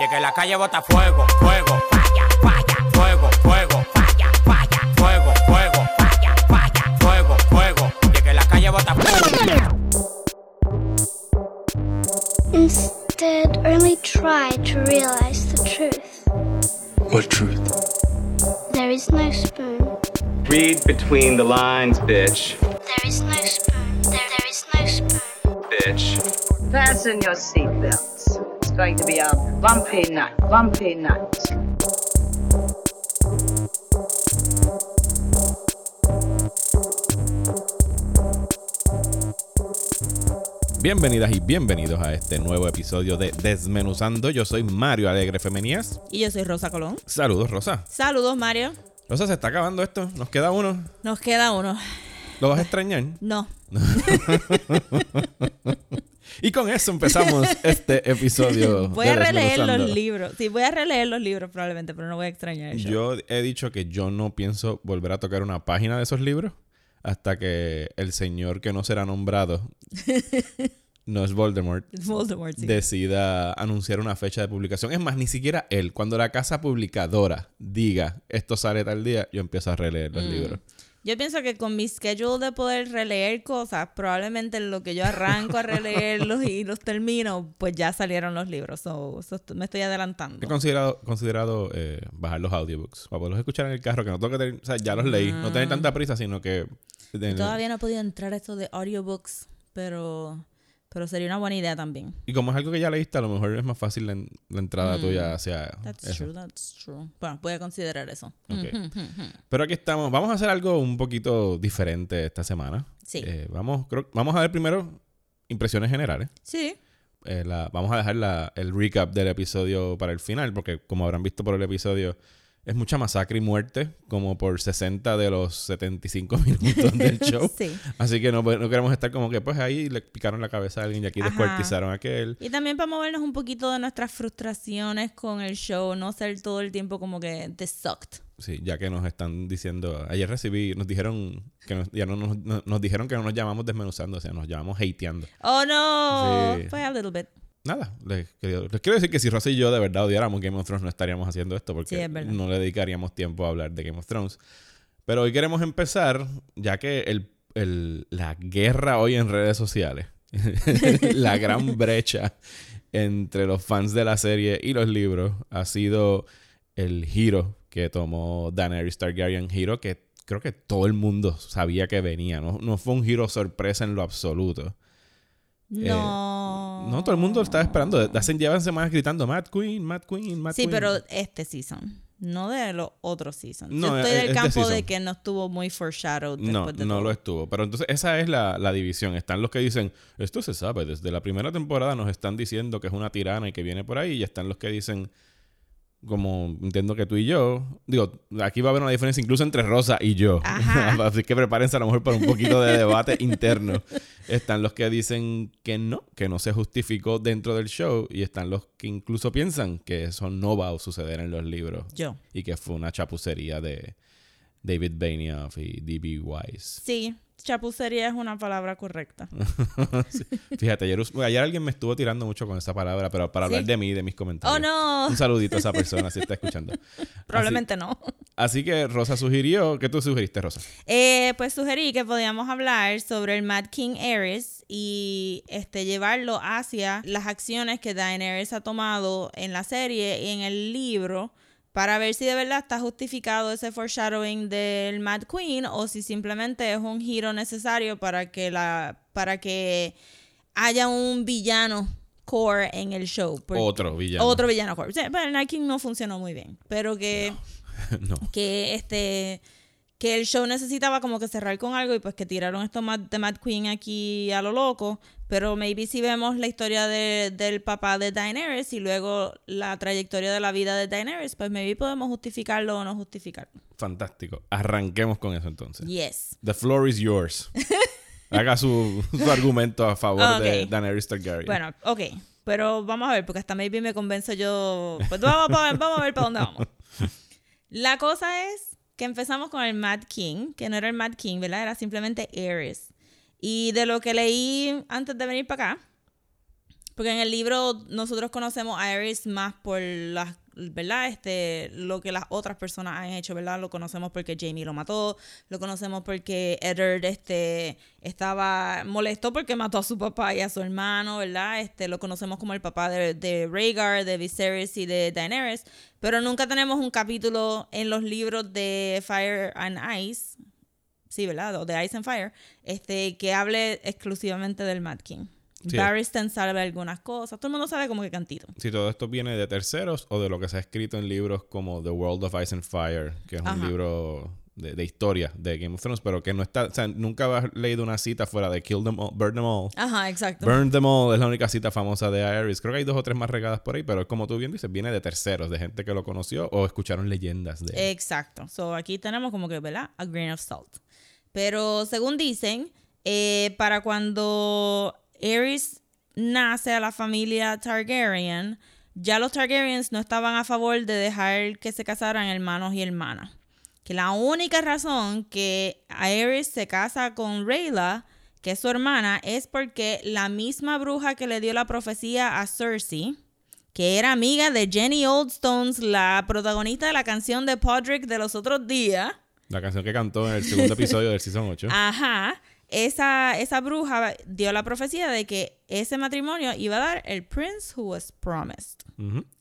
Y es que la calle bota fuego, fuego, falla, falla, fuego, fuego, falla, falla, fuego, fuego, falla, falla, fuego, fuego. Y es que la calle bota fuego. Instead, only try to realize the truth. What truth? There is no spoon. Read between the lines, bitch. There is no spoon. There, there is no spoon. Bitch. Fasten your seatbelts. It's going to be a bumpy night. Bumpy night. Bienvenidas y bienvenidos a este nuevo episodio de Desmenuzando. Yo soy Mario Alegre Femenías. Y yo soy Rosa Colón. Saludos, Rosa. Saludos, Mario. Rosa, se está acabando esto. Nos queda uno. Nos queda uno. ¿Lo vas a extrañar? No. Y con eso empezamos este episodio. Voy a releer los libros. Sí, voy a releer los libros probablemente, pero no voy a extrañar eso. Yo he dicho que yo no pienso volver a tocar una página de esos libros hasta que el señor que no será nombrado, no es Voldemort, Voldemort, sí. decida anunciar una fecha de publicación. Es más, ni siquiera él. Cuando la casa publicadora diga esto sale tal día, yo empiezo a releer Mm. los libros. Yo pienso que con mi schedule de poder releer cosas, probablemente en lo que yo arranco a releerlos y los termino, pues ya salieron los libros. So, so me estoy adelantando. He considerado, considerado eh, bajar los audiobooks para poderlos escuchar en el carro, que no tengo que tener, o sea, ya los leí, no tener tanta prisa, sino que... Todavía no he podido entrar a esto de audiobooks, pero, pero sería una buena idea también. Y como es algo que ya leíste, a lo mejor es más fácil la, en- la entrada tuya hacia Mm. That's eso. true, that's true. Bueno, voy a considerar eso. Pero aquí estamos. Vamos a hacer algo un poquito diferente esta semana. Sí. Eh, vamos, creo- vamos a ver primero impresiones generales. Sí. Eh, la- vamos a dejar la- el recap del episodio para el final, porque como habrán visto por el episodio, es mucha masacre y muerte, como por 60 de los 75 minutos del show. Sí. Así que no, no queremos estar como que, pues ahí le picaron la cabeza a alguien y aquí Ajá. descuartizaron a aquel. Y también para movernos un poquito de nuestras frustraciones con el show, no ser todo el tiempo como que this sucked. Sí, ya que nos están diciendo, ayer recibí, nos dijeron que nos, ya no nos, no- nos dijeron que no nos llamamos desmenuzando, o sea, nos llamamos hateando. Oh no, Sí. pues a little bit. Nada, les, quiero- les quiero decir que si Rosa y yo de verdad odiáramos Game of Thrones no estaríamos haciendo esto porque Sí, no le dedicaríamos tiempo a hablar de Game of Thrones. Pero hoy queremos empezar, ya que el, el- la guerra hoy en redes sociales, la gran brecha entre los fans de la serie y los libros ha sido el giro que tomó Daenerys Targaryen, giro que creo que todo el mundo sabía que venía, no, no fue un giro sorpresa en lo absoluto. No. Eh, No, todo el mundo lo estaba esperando. Desde Hace, llevan semanas gritando Mad Queen, Mad Queen, Mad Sí, Queen. pero este season, no de los otros seasons. No, Yo estoy es- del es de campo de que no estuvo muy foreshadowed No, de no todo. lo estuvo. Pero entonces esa es la, la división. Están los que dicen, esto se sabe, desde la primera temporada nos están diciendo que es una tirana y que viene por ahí. Y están los que dicen, como entiendo que tú y yo, digo, aquí va a haber una diferencia incluso entre Rosa y yo. Así que prepárense a lo mejor para un poquito de debate interno. Están los que dicen que no, que no se justificó dentro del show. Y están los que incluso piensan que eso no va a suceder en los libros. Yo. y que fue una chapucería de David Benioff y D.B. Wise. Sí, chapucería es una palabra correcta. Sí. Fíjate, ayer, ayer alguien me estuvo tirando mucho con esa palabra, pero para ¿Sí? hablar de mí de mis comentarios. Oh no, Un saludito a esa persona si está escuchando. probablemente no. Así, que Rosa sugirió, ¿qué tú sugeriste, Rosa? Eh, pues sugerí que podíamos hablar sobre el Mad King Aerys y este llevarlo hacia las acciones que Daenerys ha tomado en la serie y en el libro para ver si de verdad está justificado ese foreshadowing del Mad Queen o si simplemente es un giro necesario para que la para que haya un villano core en el show. Otro villano. Otro villano core. Sí, pero el Night King no funcionó muy bien, pero que no. que este que el show necesitaba como que cerrar con algo y pues que tiraron esto de Mad Queen aquí a lo loco, pero maybe si vemos la historia de- del papá de Daenerys y luego la trayectoria de la vida de Daenerys, pues maybe podemos justificarlo o no justificarlo. Fantástico. Arranquemos con eso entonces. Yes. The floor is yours. Haga su, su argumento a favor de Ok. Daenerys Targaryen. Bueno, ok, pero vamos a ver, porque hasta maybe me convenzo yo. Pues vamos, a ver- vamos a ver para dónde vamos. La cosa es que empezamos con el Mad King, que no era el Mad King, ¿verdad? Era simplemente Ares. Y de lo que leí antes de venir para acá, Porque en el libro nosotros conocemos a Aerys más por las, ¿verdad? Este, lo que las otras personas han hecho, ¿verdad? Lo conocemos porque Jamie lo mató, lo conocemos porque Eddard, este, estaba molesto porque mató a su papá y a su hermano, ¿verdad? Este, lo conocemos como el papá de, de Rhaegar, de Viserys y de Daenerys, pero nunca tenemos un capítulo en los libros de Fire and Ice, sí, ¿verdad? O de Ice and Fire, este, que hable exclusivamente del Mad King. Sí. Barristan sabe algunas cosas. Todo el mundo sabe como que cantito. Si todo esto viene de terceros o de lo que se ha escrito en libros como The World of Ice and Fire, que es Ajá. un libro de, de historia de Game of Thrones, pero que no está, o sea, nunca has leído una cita fuera de Kill them all, Burn them all. Ajá, exacto. Burn them all es la única cita famosa de Aerys. Creo que hay dos o tres más regadas por ahí, pero como tú bien dices, viene de terceros, de gente que lo conoció o escucharon leyendas de él. Exacto. So aquí tenemos como que, ¿verdad? A grain of salt. Pero según dicen, eh, para cuando Aerys nace a la familia Targaryen, ya los Targaryens no estaban a favor de dejar que se casaran hermanos y hermanas. Que la única razón que Aerys se casa con Rhaela, que es su hermana, es porque la misma bruja que le dio la profecía a Cersei, que era amiga de Jenny Oldstones, la protagonista de la canción de Podrick de los otros días. La canción que cantó en el segundo episodio del Season 8. Ajá. Esa, esa bruja dio la profecía de que ese matrimonio iba a dar el Prince Who Was Promised.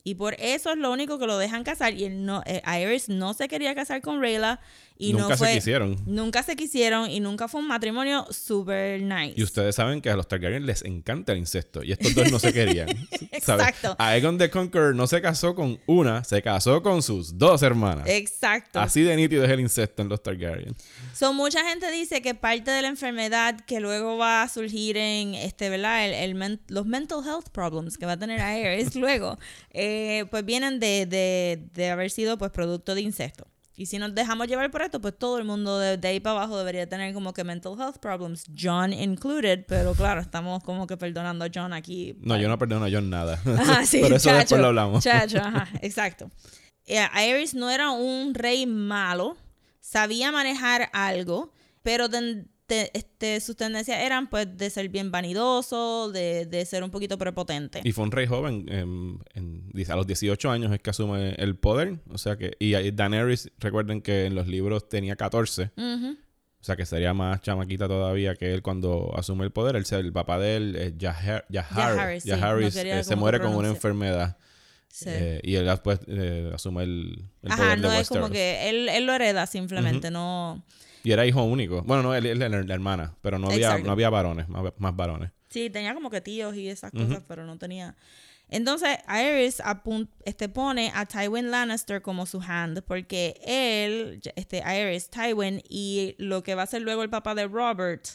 Y por eso es lo único que lo dejan casar. Y él no, eh, Aerys no se quería casar con Rhaela. Y Nunca no se quisieron. Nunca se quisieron. Y nunca fue un matrimonio super nice. Y ustedes saben que a los Targaryen les encanta el incesto. Y estos dos no se querían. Exacto. Aegon the Conqueror no se casó con una, se casó con sus dos hermanas. Exacto. Así de nítido es el incesto en los Targaryen. So, mucha gente dice que parte de la enfermedad que luego va a surgir en este, ¿verdad? El, el men- los mental health problems que va a tener Aerys luego, eh, pues vienen de, de, de haber sido pues producto de incesto. Y si nos dejamos llevar por esto, pues todo el mundo de, de ahí para abajo debería tener como que mental health problems, John included, pero claro, estamos como que perdonando a John aquí. No, yo no perdono a John nada. Ajá, sí, Pero eso chacho, después lo hablamos. Chacho, ajá, exacto. Eh, Aerys no era un rey malo, sabía manejar algo, pero ten- te- este, sus tendencias eran pues de ser bien vanidoso, de, de ser un poquito prepotente. Y fue un rey joven. em, en- dice, a los 18 años es que asume el poder. O sea que. Y Daenerys, recuerden que en los libros tenía 14. Ujú. O sea que sería más chamaquita todavía que él cuando asume el poder. Él, el papá de él, eh, sí, no quería eh, se muere con una enfermedad. Sí. eh, y él después eh, asume el, el Ajá, poder no de es como Westeros. que él, él lo hereda simplemente, no... Y era hijo único. Bueno, no, él él era la hermana. Pero no había, Exacto. no había varones, más, más varones. Sí, tenía como que tíos y esas cosas, pero no tenía. Entonces, apun- este, pone a Tywin Lannister como su hand, porque él, este, Aerys, Tywin, y lo que va a ser luego el papá de Robert,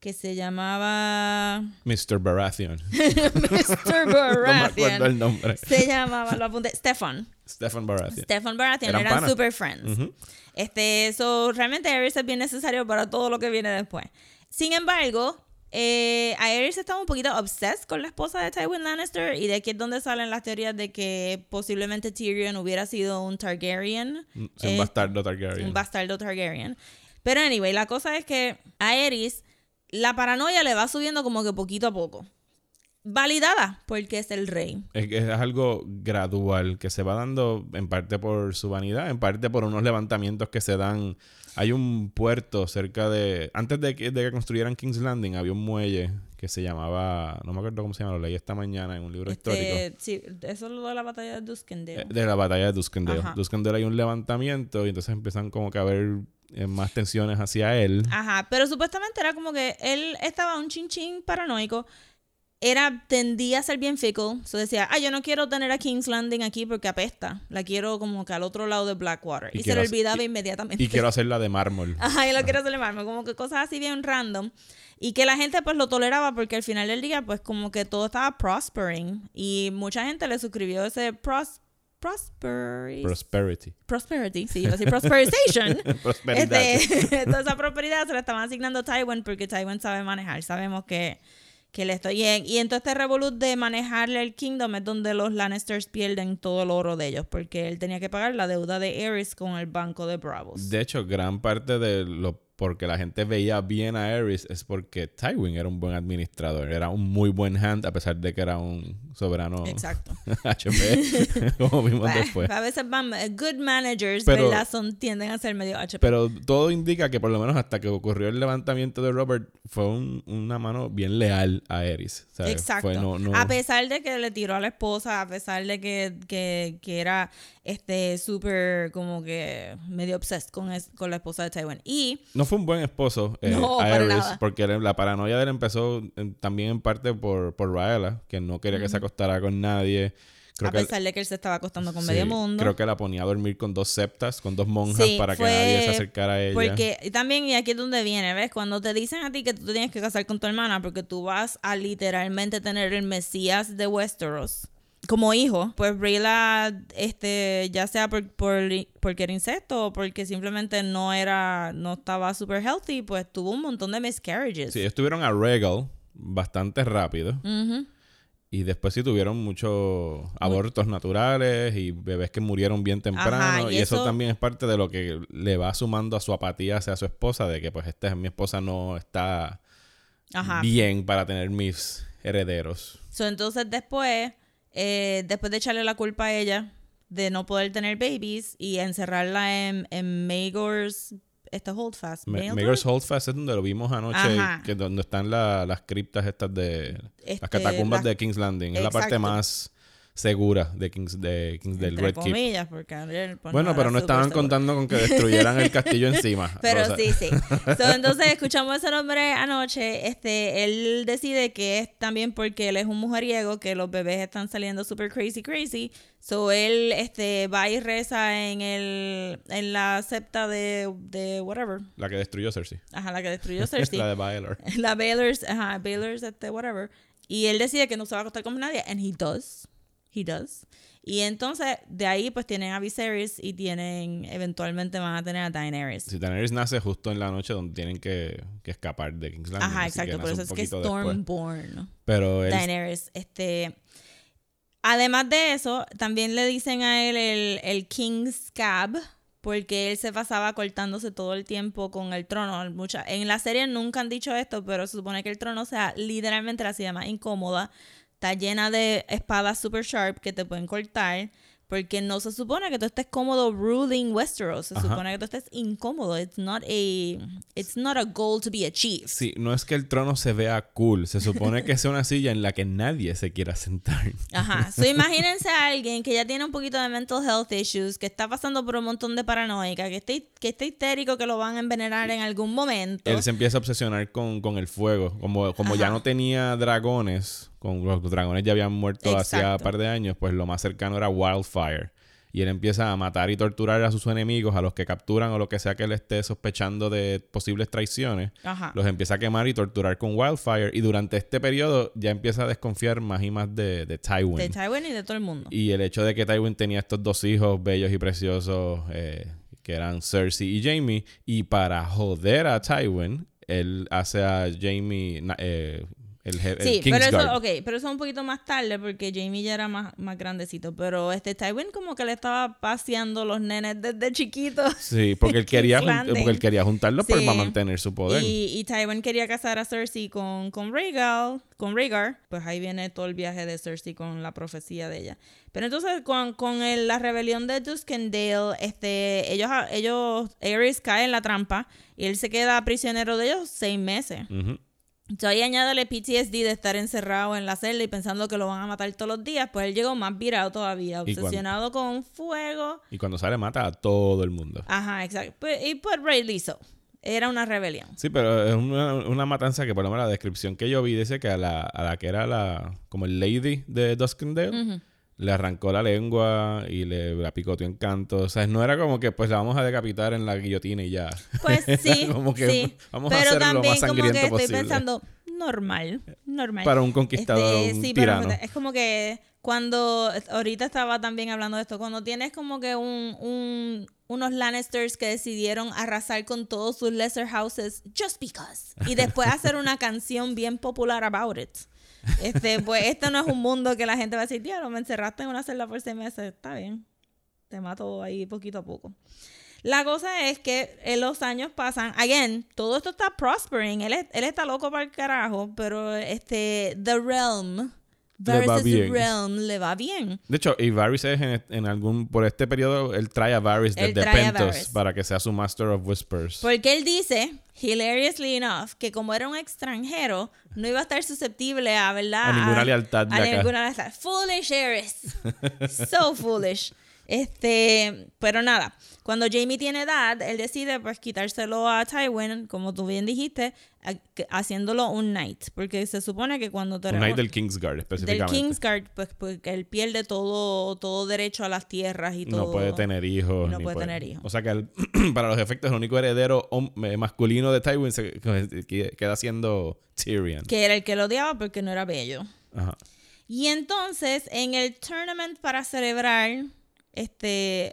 que se llamaba Mr. Baratheon. Mr. no me acuerdo Baratheon. el nombre. se llamaba, lo apunté, Stefan. Stephen Baratheon. Stefan Baratheon Eran super friends. Ujú. Este, eso realmente Aerys es bien necesario para todo lo que viene después. Sin embargo, eh, Aerys estaba un poquito obsessed con la esposa de Tywin Lannister y de aquí es donde salen las teorías de que posiblemente Tyrion hubiera sido un Targaryen. Un Eh, bastardo Targaryen. un bastardo Targaryen. Pero anyway, la cosa es que Aerys la paranoia le va subiendo como que poquito a poco. Validada porque es el rey. Es, que es algo gradual que se va dando en parte por su vanidad, en parte por unos levantamientos que se dan. Hay un puerto cerca de. Antes de que, de que construyeran King's Landing, había un muelle que se llamaba. No me acuerdo cómo se llama, lo leí esta mañana en un libro histórico. Este, sí, eso es lo de la batalla de Duskendale. Eh, De la batalla de Duskendale. Ajá. Duskendale hay un levantamiento y entonces empiezan como que a haber más tensiones hacia él. Ajá, pero supuestamente era como que él estaba un chin chin paranoico. Era, tendía a ser bien fickle. So decía, ah, yo no quiero tener a King's Landing aquí porque apesta. La quiero como que al otro lado de Blackwater. Y Y, se le olvidaba y- inmediatamente. Y quiero hacerla de mármol. Ajá, y lo quiero hacer mármol. Como que cosas así bien random. Y que la gente pues lo toleraba porque al final del día pues como que todo estaba prospering. Y mucha gente le suscribió ese pros, prosperity. Prosperity. prosperity, sí, iba a decir prosperization. Prosperidad. Este, toda esa prosperidad se la estaban asignando a Tywin porque Tywin sabe manejar. Sabemos que, que le estoy bien. Y entonces este revolut de manejarle el kingdom es donde los Lannisters pierden todo el oro de ellos porque él tenía que pagar la deuda de Aerys con el banco de Bravos. De hecho, gran parte de los porque la gente veía bien a Aerys es porque Tywin era un buen administrador, era un muy buen hand a pesar de que era un soberano Exacto. HP, como vimos después. A veces van, eh, good managers, Pero- ¿verdad? Son, tienden a ser medio HP. Pero todo indica que por lo menos hasta que ocurrió el levantamiento de Robert fue un- una mano bien leal a Aerys. ¿sabes? Exacto. Fue no- no- A pesar de que le tiró a la esposa, a pesar de que, que, que era este súper como que medio obsessed con, es- con la esposa de Tywin. Y No fue un buen esposo eh, No, a porque la paranoia de él empezó eh, también en parte por, por Raela, que no quería que se acostara con nadie. Creo a que, pesar de que él se estaba acostando con sí, medio mundo. Creo que la ponía a dormir con dos septas, con dos monjas Sí, para que nadie se acercara a ella. Porque y también, y aquí es donde viene, ¿ves? Cuando te dicen a ti que tú te tienes que casar con tu hermana porque tú vas a literalmente tener el Mesías de Westeros como hijo, pues Rayla, este, ya sea por, por, porque era insecto o porque simplemente no era, no estaba super healthy, pues tuvo un montón de miscarriages. Sí, ellos tuvieron a Regal bastante rápido. Ujú. Y después sí tuvieron muchos abortos naturales y bebés que murieron bien temprano. Ajá, y y eso... eso- también es parte de lo que le va sumando a su apatía hacia su esposa, de que pues esta mi esposa no está Ajá. bien para tener mis herederos. So, entonces después, eh, después de echarle la culpa a ella de no poder tener babies y encerrarla en, en Maegor's, este holdfast. Ma-? Maegor's Holdfast es donde lo vimos anoche, Ajá. que donde están la- las criptas estas de... Este, las catacumbas las- de King's Landing. Es la parte más segura de King's, de King's del Red Keep. comillas, porque Ariel, pues, Bueno, pero no estaban seguro. contando con que destruyeran el castillo encima. Pero sí, sí. So, entonces escuchamos ese nombre anoche. Este, él decide que es también porque él es un mujeriego, que los bebés están saliendo super crazy, crazy. So él este, va y reza en el en la septa de, de whatever. La que destruyó Cersei. Ajá, la que destruyó Cersei. la de Baelor. la Baylor's, ajá, Baylor's, este, whatever. Y él decide que no se va a acostar con nadie, and he does. He does. Y entonces, de ahí, pues tienen a Viserys y tienen, eventualmente van a tener a Daenerys. Si Daenerys nace justo en la noche donde tienen que, que escapar de King's Landing. Ajá, exacto, por eso es que es. Stormborn. Pero él, Daenerys, este... Además de eso, también le dicen a él el, el King's Cab, porque él se pasaba cortándose todo el tiempo con el trono. Mucha, en la serie nunca han dicho esto, pero se supone que el trono sea literalmente la silla más incómoda. Está llena de espadas super sharp que te pueden cortar. Porque no se supone que tú estés cómodo ruling Westeros. Se Ajá. supone que tú estés incómodo. It's not a, it's not a goal to be achieved. sí, no es que el trono se vea cool. Se supone que sea una silla en la que nadie se quiera sentar. Ajá. So, imagínense a alguien que ya tiene un poquito de mental health issues, que está pasando por un montón de paranoica, que está, que está histérico, que lo van a envenenar en algún momento. Él se empieza a obsesionar con, con el fuego. Como, como ya no tenía dragones, con los dragones ya habían muerto hacía un par de años, pues lo más cercano era Wildfire. Y él empieza a matar y torturar a sus enemigos, a los que capturan o lo que sea que él esté sospechando de posibles traiciones. Ajá. Los empieza a quemar y torturar con Wildfire. Y durante este periodo ya empieza a desconfiar más y más de, de Tywin. De Tywin y de todo el mundo. Y el hecho de que Tywin tenía estos dos hijos bellos y preciosos, eh, que eran Cersei y Jamie, y para joder a Tywin, él hace a Jamie eh, el, je- el Sí, pero eso, okay, pero eso un poquito más tarde porque Jamie ya era más, más grandecito. Pero este Tywin como que le estaba paseando los nenes desde chiquito. Sí, porque él quería, porque él quería juntarlos para mantener su poder. Y, y Tywin quería casar a Cersei con, con Rhaegal, con Rhaegar. Pues ahí viene todo el viaje de Cersei con la profecía de ella. Pero entonces con, con el- la rebelión de Duskendale, este, ellos, ellos, Aerys cae en la trampa y él se queda prisionero de ellos seis meses. Ujú. Entonces ahí añádale PTSD de estar encerrado en la celda y pensando que lo van a matar todos los días, pues él llegó más virado todavía, obsesionado con fuego. Y cuando sale mata a todo el mundo. Ajá, exacto. Pues- y pues Rey lo hizo. Era una rebelión. Sí, pero es una, una matanza que por lo menos la descripción que yo vi dice que a la, a la que era la como el lady de Duskendale le arrancó la lengua y le la picoteó en canto. O sea, no era como que pues la vamos a decapitar en la guillotina y ya. Pues sí, Como que sí. vamos a pero hacer lo también más como que sangriento estoy posible. pensando normal, normal. Para un conquistador, Este, un sí, pero tirano. es como que cuando ahorita estaba también hablando de esto, cuando tienes como que un, un- unos Lannisters que decidieron arrasar con todos sus lesser houses just because y después hacer una canción bien popular about it. Este, pues esto no es un mundo que la gente va a decir, diablo, me encerraste en una celda por seis meses, está bien. Te mato ahí poquito a poco. La cosa es que en los años pasan, again, todo esto está prospering, él, él está loco para el carajo, pero este, The Realm, Le va bien. Realm le va bien. De hecho, y Varys es en, en algún... Por este periodo, él trae a Varys desde Pentos Varys. para que sea su Master of Whispers. Porque él dice, hilariously enough, que como era un extranjero, no iba a estar susceptible a, ¿verdad? A ninguna lealtad de a acá. ninguna lealtad. Foolish Eris. so foolish. Este, pero nada, cuando Jamie tiene edad, él decide pues quitárselo a Tywin, como tú bien dijiste, haciéndolo un knight, porque se supone que cuando tú Un Knight del Kingsguard, del específicamente. Kingsguard, pues porque él pierde todo, todo derecho a las tierras y todo. No puede tener hijos. No puede tener hijos. O sea que el- para los efectos, el único heredero eh, masculino de Tywin se, que- queda siendo Tyrion. Que era el que lo odiaba porque no era bello. Ajá. Y entonces, en el tournament para celebrar, este.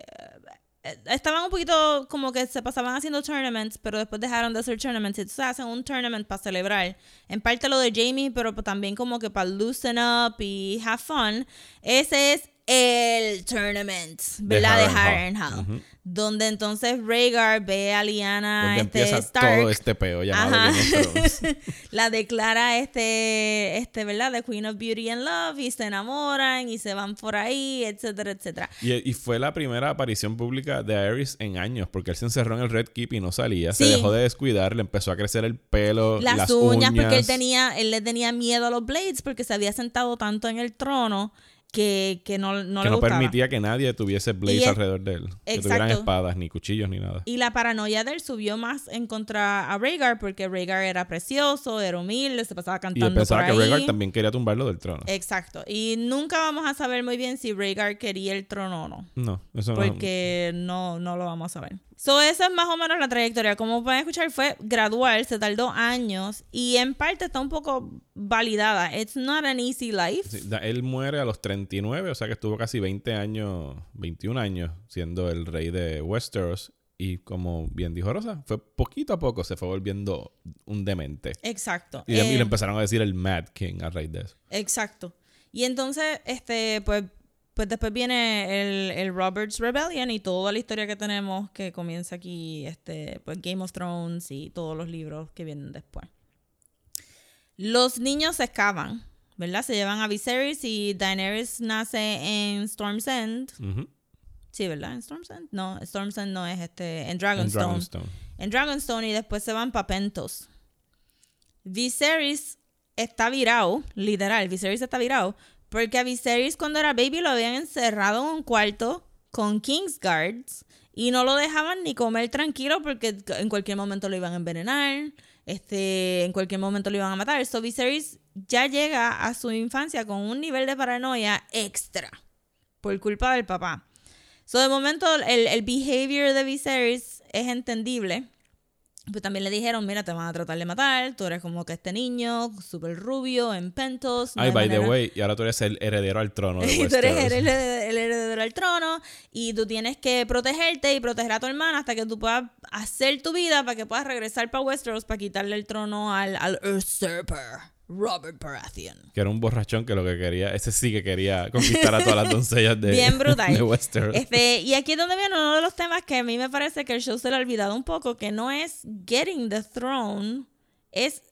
eh, Estaban un poquito como que se pasaban haciendo tournaments, pero después dejaron de hacer tournaments. Entonces hacen un tournament para celebrar. En parte lo de Jamie, pero también como que para loosen up y have fun. Ese es el tournament, ¿verdad? De Harrenhal. Harrenhal. Ujú. Donde entonces Rhaegar ve a Lyanna Donde este, Stark. todo este peo llamado la declara este, este, ¿verdad? The Queen of Beauty and Love y se enamoran y se van por ahí, etcétera, etcétera. Y, y fue la primera aparición pública de Aerys en años, porque él se encerró en el Red Keep y no salía. Se dejó de descuidar, le empezó a crecer el pelo, Las, las, uñas, porque él tenía, él le tenía miedo a los Blades porque se había sentado tanto en el trono que, que no, no que le no gustaba. permitía que nadie tuviese blades Y es- alrededor de él. Que tuvieran Exacto. espadas, ni cuchillos, ni nada. Y la paranoia de él subió más en contra a Rhaegar porque Rhaegar era precioso, era humilde, se pasaba Y cantando él pensaba por que. Rhaegar también quería tumbarlo del trono. Exacto. Y nunca vamos a saber muy bien si Rhaegar quería el trono o no. no, eso no. porque no, no lo vamos a ver. So, esa es más o menos la trayectoria. Como pueden escuchar, fue gradual, se tardó años y en parte está un poco validada. It's not an easy life. Sí, él muere a los 39, o sea que estuvo casi 20 años, 21 años siendo el rey de Westeros. Y como bien dijo Rosa, fue poquito a poco se fue volviendo un demente. Exacto. Y, le- y Eh, le empezaron a decir el Mad King a raíz de eso. exacto. Y entonces, este, pues, pues después viene el, el Roberts Rebellion y toda la historia que tenemos que comienza aquí, este, pues Game of Thrones y todos los libros que vienen después. Los niños se escapan, ¿verdad? Se llevan a Viserys y Daenerys nace en Storm's End. Sí, ¿verdad? ¿En Storm's End? No, Storm's End no es este. En En Dragonstone. Dragonstone. En Dragonstone y después se van pa' Pentos. Viserys está virado, literal, Viserys está virado, porque a Viserys cuando era baby lo habían encerrado en un cuarto con Kingsguards y no lo dejaban ni comer tranquilo porque en cualquier momento lo iban a envenenar, este, en cualquier momento lo iban a matar. So Viserys ya llega a su infancia con un nivel de paranoia extra por culpa del papá. So, de momento, el, el behavior de Viserys es entendible. Pues también le dijeron, mira, te van a tratar de matar, tú eres como que este niño, súper rubio, en pentos. Ay, by the way, y ahora tú eres el heredero al trono de y tú eres el, el heredero al trono y tú tienes que protegerte y proteger a tu hermana hasta que tú puedas hacer tu vida para que puedas regresar para Westeros para quitarle el trono al, al usurper, Robert Baratheon. Que era un borrachón que lo que quería, ese sí que quería conquistar a todas las doncellas de, Bien brutal. de Westeros. Este, y aquí es donde viene uno de los temas que a mí me parece que el show se le ha olvidado un poco, que no es getting the throne, es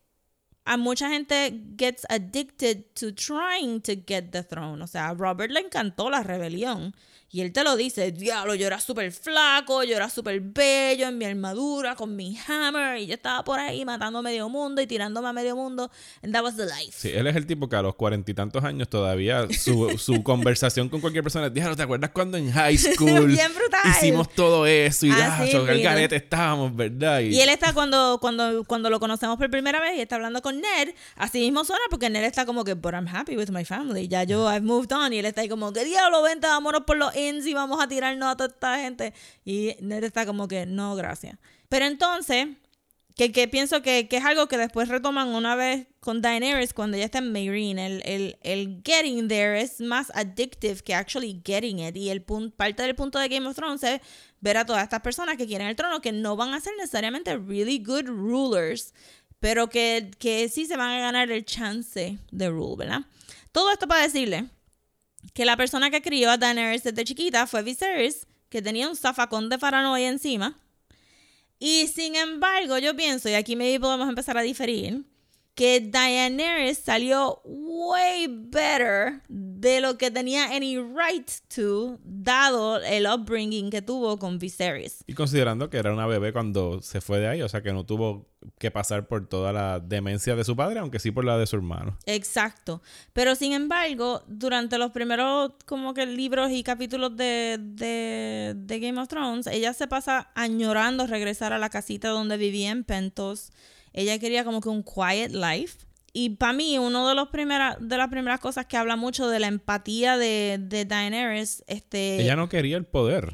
a mucha gente gets addicted to trying to get the throne. O sea, a Robert le encantó la rebelión. Y él te lo dice, diablo, yo era súper flaco, yo era súper bello en mi armadura, con mi hammer, y yo estaba por ahí matando a medio mundo y tirándome a medio mundo. And that was the life. Sí, él es el tipo que a los cuarenta y tantos años todavía su, su conversación con cualquier persona es, "Diablo, ¿te acuerdas cuando en high school Bien brutal. hicimos todo eso y ah, el mismo. garete estábamos, ¿verdad? Y él está cuando, cuando, cuando lo conocemos por primera vez y está hablando con Ned, así mismo suena porque Ned está como que, but I'm happy with my family, ya yo I've moved on y él está ahí como que, diablo, vente, vámonos por los y vamos a tirarnos a toda esta gente. Y Ned está como que, no, gracias. Pero entonces, que, que pienso que, que es algo que después retoman una vez con Daenerys cuando ya está en Meereen. El, el, el getting there es más addictive que actually getting it. Y el pun- parte del punto de Game of Thrones es ver a todas estas personas que quieren el trono que no van a ser necesariamente really good rulers, pero que, que sí se van a ganar el chance de rule, ¿verdad? Todo esto para decirle que la persona que crió a Daenerys desde chiquita fue Viserys, que tenía un zafacón de paranoia encima. Y sin embargo, yo pienso, y aquí maybe podemos empezar a diferir, que Daenerys salió way better de lo que tenía any right to, dado el upbringing que tuvo con Viserys. Y considerando que era una bebé cuando se fue de ahí, o sea que no tuvo que pasar por toda la demencia de su padre, aunque sí por la de su hermano. Exacto. Pero sin embargo, durante los primeros como que libros y capítulos de, de, de Game of Thrones, ella se pasa añorando regresar a la casita donde vivía en Pentos. Ella quería como que un quiet life. Y para mí, una de, los primera, de las primeras cosas que habla mucho de la empatía de, de Daenerys, este... Ella no quería el poder.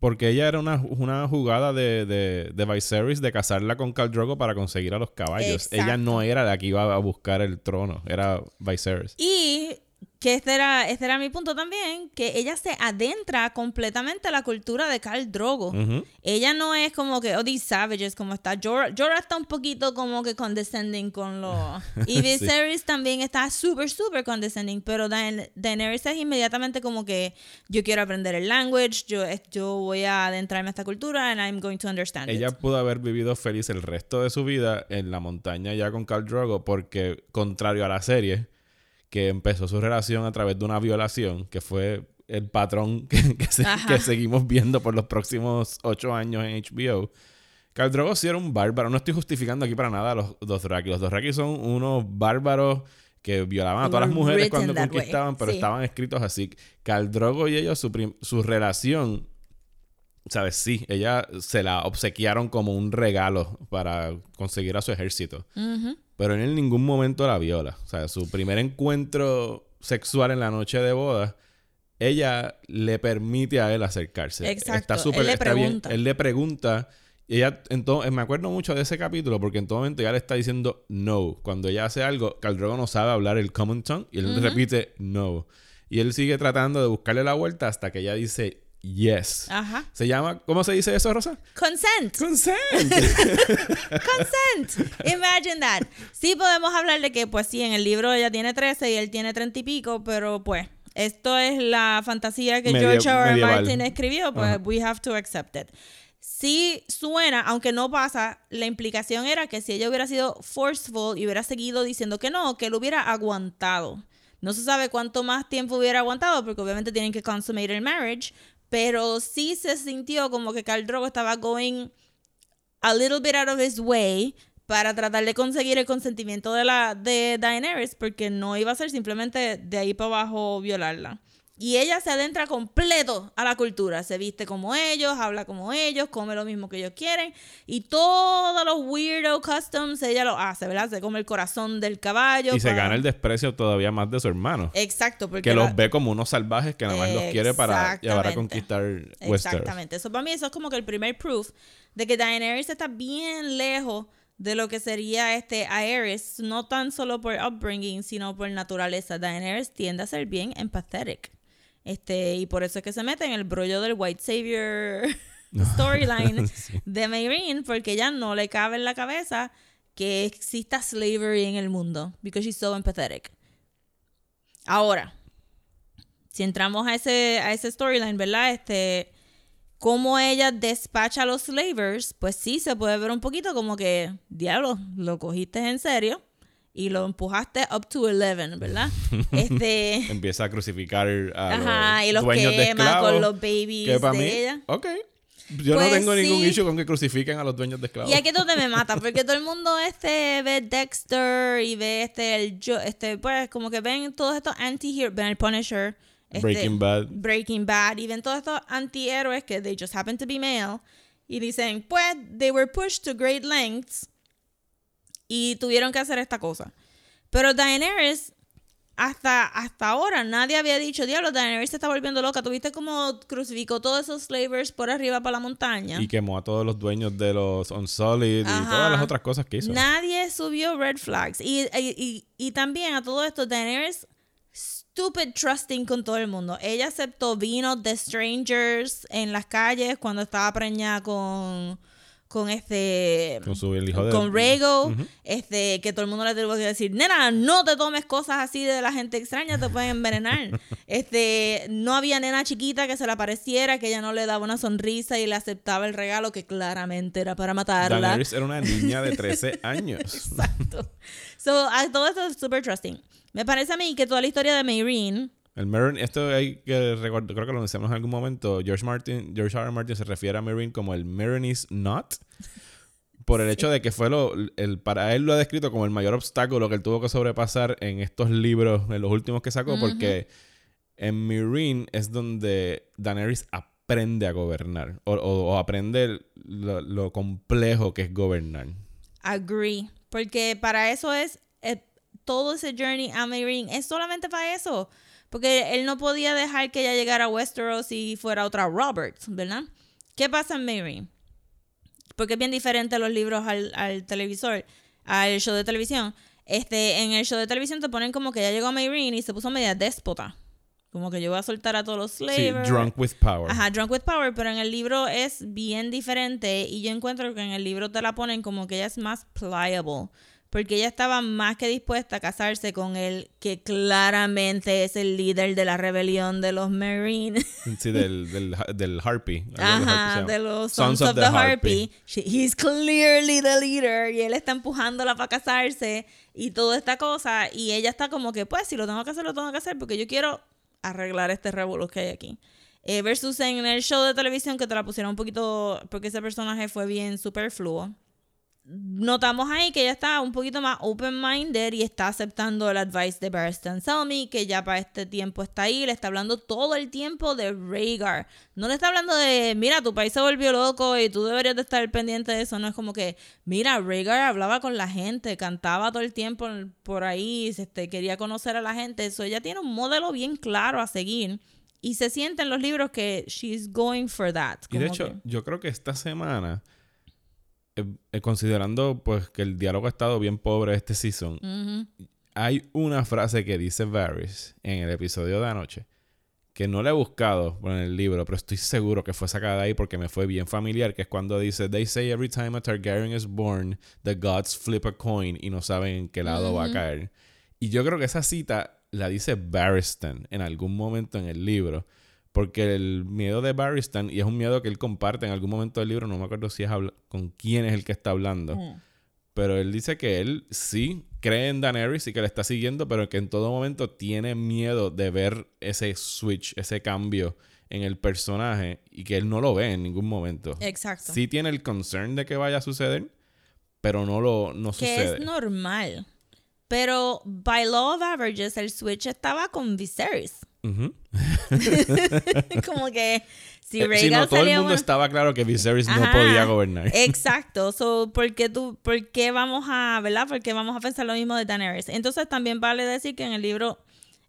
Porque ella era una, una jugada de, de, de Viserys de casarla con Khal Drogo para conseguir a los caballos. Ella no era la que iba a buscar el trono, era Viserys. Y que este era, este era mi punto también, que ella se adentra completamente a la cultura de Khal Drogo. Ella no es como que, oh, these savages, como está. Jorah, Jorah está un poquito como que condescending con los... Y Viserys también está súper, súper condescending, pero Daen Daenerys es inmediatamente como que yo quiero aprender el language, yo, yo voy a adentrarme a esta cultura and I'm going to understand Ella it. pudo haber vivido feliz el resto de su vida en la montaña ya con Khal Drogo porque, contrario a la serie que empezó su relación a través de una violación, que fue el patrón que, que, se, que seguimos viendo por los próximos ocho años en HBO. Khal Drogo sí era un bárbaro. No estoy justificando aquí para nada a los Dothraki. Los Dothraki son unos bárbaros que violaban a todas las mujeres cuando conquistaban, pero sí. estaban escritos así. Khal Drogo y ellos, su, su relación, ¿sabes? Sí, ella se la obsequiaron como un regalo para conseguir a su ejército. Pero él en ningún momento la viola. O sea, su primer encuentro sexual en la noche de boda, ella le permite a él acercarse. Exacto. Está súper Él le está bien. Él le pregunta. Y ella, entonces, me acuerdo mucho de ese capítulo porque en todo momento ella le está diciendo no. Cuando ella hace algo, Caldrogo no sabe hablar el common tongue y él le repite no. Y él sigue tratando de buscarle la vuelta hasta que ella dice yes. Ajá. Se llama, ¿cómo se dice eso, Rosa? Consent. Consent. Consent. Imagine that. Sí podemos hablar de que, pues sí, en el libro ella tiene 13 y él tiene 30 y pico, pero pues esto es la fantasía que Medio- George R. R. Martin escribió, pues Ajá. we have to accept it. Sí suena, aunque no pasa, la implicación era que si ella hubiera sido forceful y hubiera seguido diciendo que no, que él hubiera aguantado. No se sabe cuánto más tiempo hubiera aguantado, porque obviamente tienen que consummate el marriage, pero sí se sintió como que Khal Drogo estaba going a little bit out of his way para tratar de conseguir el consentimiento de la de Daenerys porque no iba a ser simplemente de ahí para abajo violarla. Y ella se adentra completo a la cultura, se viste como ellos, habla como ellos, come lo mismo que ellos quieren y todos los weirdo customs ella lo hace, ¿verdad? Se come el corazón del caballo. y se gana el desprecio todavía más de su hermano. Exacto, porque que los ve como unos salvajes que nada más los quiere para llevar a conquistar Westeros. Exactamente. Eso para mí eso es como que el primer proof de que Daenerys está bien lejos de lo que sería este Aerys, no tan solo por upbringing, sino por naturaleza. Daenerys tiende a ser bien empathetic. Este, y por eso es que se mete en el brollo del White Savior storyline de Meereen, porque ya no le cabe en la cabeza que exista slavery en el mundo, because she's so empathetic. Ahora, si entramos a ese, a ese storyline, ¿verdad? Este, cómo ella despacha a los slavers, pues sí, se puede ver un poquito como que, diablo, lo cogiste en serio y lo empujaste up to 11, ¿verdad? Este, Empieza a crucificar a ajá, y los los dueños de quema esclavos. con los babies que para de mí, ella. ok. Yo no Pues tengo ningún sí. issue con que crucifiquen a los dueños de esclavos. Y aquí es donde me mata, porque todo el mundo este ve Dexter y ve este el yo, este pues como que ven todos estos anti-heroes, ven el Punisher, este, Breaking Bad. Breaking Bad y ven todos estos antihéroes que they just happen to be male y dicen, pues they were pushed to great lengths y tuvieron que hacer esta cosa. Pero Daenerys hasta, hasta ahora nadie había dicho, diablo, Daenerys se está volviendo loca. ¿Tuviste cómo crucificó todos esos slavers por arriba para la montaña? Y quemó a todos los dueños de los Unsullied y todas las otras cosas que hizo. Nadie subió red flags. Y, y, y- y también a todo esto, Daenerys, stupid trusting con todo el mundo. Ella aceptó vino de strangers en las calles cuando estaba preñada con, con este Con su el hijo de... con Rego, este, que todo el mundo le tuvo que decir, nena, no te tomes cosas así de la gente extraña, te pueden envenenar. este, no había nena chiquita que se le apareciera, que ella no le daba una sonrisa y le aceptaba el regalo que claramente era para matarla. Daenerys era una niña de 13 años. Exacto. So, todo esto es super trusting. Me parece a mí que toda la historia de Mayreen, El Meryn, esto hay que recordar, creo que lo mencionamos en algún momento. George Martin, George R. R. Martin se refiere a Meryn como el Merynis Not. Por el hecho de que fue lo, el, para él lo ha descrito como el mayor obstáculo que él tuvo que sobrepasar en estos libros, en los últimos que sacó, porque en Meereen es donde Daenerys aprende a gobernar o, o- o aprende lo, lo complejo que es gobernar. agree. Porque para eso es eh, todo ese journey a Mayreen. Es solamente para eso. Porque él no podía dejar que ella llegara a Westeros y fuera otra Roberts, ¿verdad? ¿Qué pasa en Mayreen? Porque es bien diferente los libros al, al televisor, al show de televisión. Este, en el show de televisión te ponen como que ya llegó a Mayreen y se puso media déspota. Como que yo voy a soltar a todos los Sí, slavers. drunk with power. Ajá, Drunk with Power, pero en el libro es bien diferente y yo encuentro que en el libro te la ponen como que ella es más pliable, porque ella estaba más que dispuesta a casarse con él, que claramente es el líder de la rebelión de los Marines. Sí, del, del, del Harpy. de Ajá, de los Sons, of, the, Harpy. She- he's clearly the leader y él está empujándola para casarse y toda esta cosa y ella está como que pues si lo tengo que hacer lo tengo que hacer porque yo quiero arreglar este revolú que hay aquí. Eh, versus en el show de televisión que te la pusieron un poquito porque ese personaje fue bien superfluo. Notamos ahí que ella está un poquito más open-minded y está aceptando el advice de Barristan Selmy, que ya para este tiempo está ahí, le está hablando todo el tiempo de Rhaegar. No le está hablando de, mira, tu país se volvió loco y tú deberías de estar pendiente de eso. No es como que, mira, Rhaegar hablaba con la gente, cantaba todo el tiempo por ahí, este, quería conocer a la gente. Eso ella tiene un modelo bien claro a seguir. Y se siente en los libros que she's going for that. Y de hecho, que- yo creo que esta semana, eh, eh, considerando pues que el diálogo ha estado bien pobre este season, hay una frase que dice Varys en el episodio de anoche que no la he buscado en el libro, pero estoy seguro que fue sacada de ahí porque me fue bien familiar, que es cuando dice, They say every time a Targaryen is born, the gods flip a coin y no saben en qué lado va a caer. Y yo creo que esa cita la dice Barristan en algún momento en el libro. Porque el miedo de Barristan, y es un miedo que él comparte en algún momento del libro, no me acuerdo si es con quién es el que está hablando. Pero él dice que él sí cree en Daenerys y que le está siguiendo, pero que en todo momento tiene miedo de ver ese switch, ese cambio en el personaje y que él no lo ve en ningún momento. Exacto. Sí tiene el concern de que vaya a suceder, pero no lo no que sucede. es normal. Pero by law of averages, el switch estaba con Viserys. Como que si Eh, no, todo el mundo bueno- estaba claro que Viserys no podía gobernar. Exacto. So, ¿por qué, tú, ¿Por qué vamos a, verdad? ¿Por qué vamos a pensar lo mismo de Daenerys? Entonces también vale decir que en el libro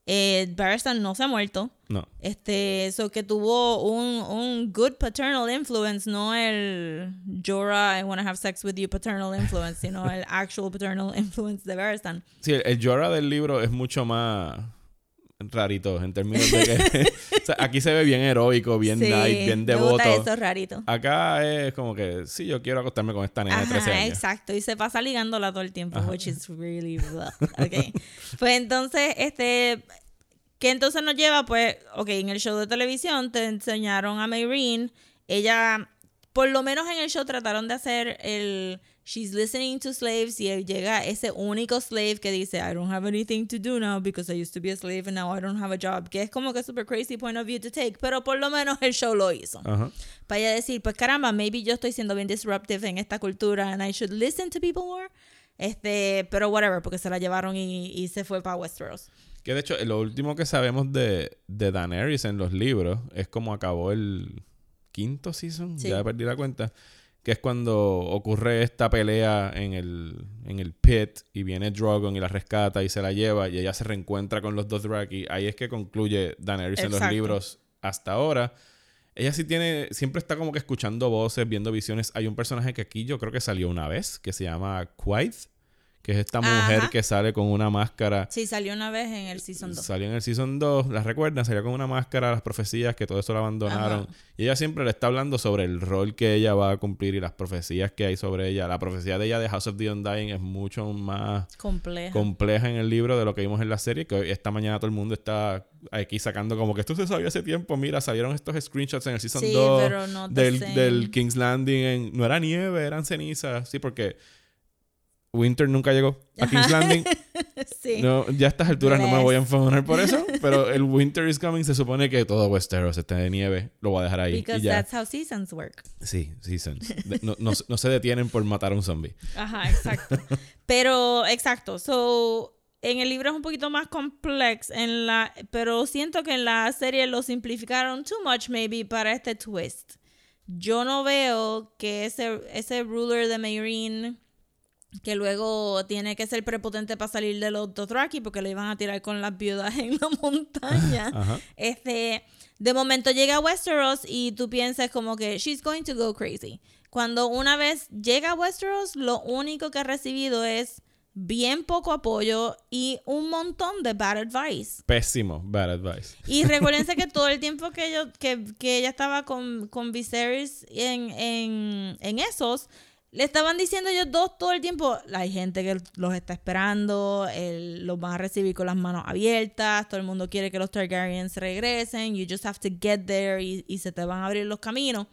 eh, Barristan no se ha muerto. No. Este, eso que tuvo un, un good paternal influence, no el Jorah, I wanna have sex with you paternal influence, sino el actual paternal influence de Barristan. Sí, el, el Jorah del libro es mucho más rarito en términos de que o sea, aquí se ve bien heroico, bien Sí, nice, bien me gusta devoto. eso rarito. Acá es como que sí, yo quiero acostarme con esta nena de 13 Ajá, años. exacto. Y se pasa ligándola todo el tiempo, which is really blah. Okay. Pues entonces, este, que entonces nos lleva, pues, ok, en el show de televisión te enseñaron a Mayreen. Ella, por lo menos en el show trataron de hacer el She's listening to slaves y llega ese único slave que dice I don't have anything to do now because I used to be a slave and now I don't have a job. Que es como que super crazy point of view to take, pero por lo menos el show lo hizo Ajá. para ella decir, pues caramba, maybe yo estoy siendo bien disruptive en esta cultura and I should listen to people more. Este, pero whatever, porque se la llevaron y, y se fue para Westeros. Que de hecho, lo último que sabemos de, de Daenerys en los libros es como acabó el quinto season, Sí. ya perdí la cuenta, que es cuando ocurre esta pelea en el, en el pit y viene Drogon y la rescata y se la lleva y ella se reencuentra con los Dothraki. Ahí es que concluye Daenerys en los libros hasta ahora. Ella sí tiene, siempre está como que escuchando voces, viendo visiones. Hay un personaje que aquí yo creo que salió una vez, que se llama Quaid, que es esta mujer Ajá. que sale con una máscara. Sí, salió una vez en el Season 2. Salió en el Season 2, ¿las recuerdan? Salió con una máscara, las profecías, que todo eso lo abandonaron. Ajá. Y ella siempre le está hablando sobre el rol que ella va a cumplir y las profecías que hay sobre ella. La profecía de ella de House of the Undying es mucho más Compleja. compleja en el libro de lo que vimos en la serie, que hoy- esta mañana todo el mundo está aquí sacando como que esto se sabía hace tiempo, mira, salieron estos screenshots en el Season Sí, 2 pero no del, del King's Landing, en- no era nieve, eran cenizas, sí, porque Winter nunca llegó a King's Landing. sí. No, ya a estas alturas no me voy a enfocar por eso, pero el Winter is Coming se supone que todo Westeros esté de nieve, lo voy a dejar ahí Because y ya. that's how seasons work. Sí, seasons. No, no, no se detienen por matar a un zombie. Ajá, exacto. pero, exacto. So, en el libro es un poquito más complex, en la, pero siento que en la serie lo simplificaron too much, maybe, para este twist. Yo no veo que ese, ese ruler de Meereen, que luego tiene que ser prepotente para salir de los Dothraki, porque le iban a tirar con las viudas en la montaña. Ajá. Este, de momento llega a Westeros y tú piensas como que she's going to go crazy. Cuando una vez llega a Westeros, lo único que ha recibido es bien poco apoyo y un montón de bad advice. Pésimo, bad advice. Y recuérdense que todo el tiempo que, yo, que, que ella estaba con, con Viserys en, en, en esos, le estaban diciendo ellos dos todo el tiempo, hay gente que los está esperando, el- los van a recibir con las manos abiertas, todo el mundo quiere que los Targaryens regresen, you just have to get there y, y se te van a abrir los caminos.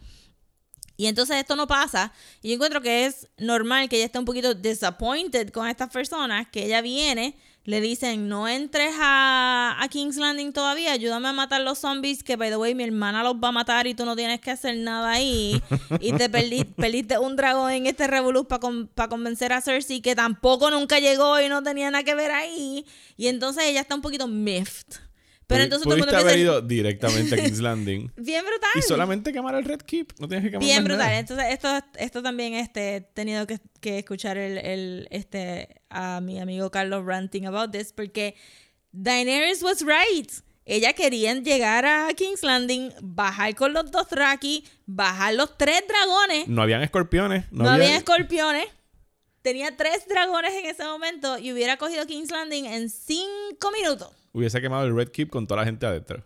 Y entonces esto no pasa. Y yo encuentro que es normal que ella esté un poquito disappointed con estas personas, que ella viene, le dicen, no entres a, a King's Landing todavía, ayúdame a matar los zombies, que by the way mi hermana los va a matar y tú no tienes que hacer nada ahí. y te perdi- perdiste un dragón en este revolú para convencer a Cersei, que tampoco nunca llegó y no tenía nada que ver ahí. Y entonces ella está un poquito miffed. Pero entonces todo el mundo haber empieza- ido directamente a King's Landing. Bien brutal. y solamente quemar el Red Keep. No tienes que quemar Bien brutal. nada. Entonces, esto, esto también este, he tenido que, que escuchar el, el, este, a mi amigo Carlos ranting about this, porque Daenerys was right. Ella quería llegar a King's Landing, bajar con los dos Raki, bajar los tres dragones. No habían escorpiones. No, No, había... había escorpiones. Tenía tres dragones en ese momento y hubiera cogido King's Landing en cinco minutos. Hubiese quemado el Red Keep con toda la gente adentro.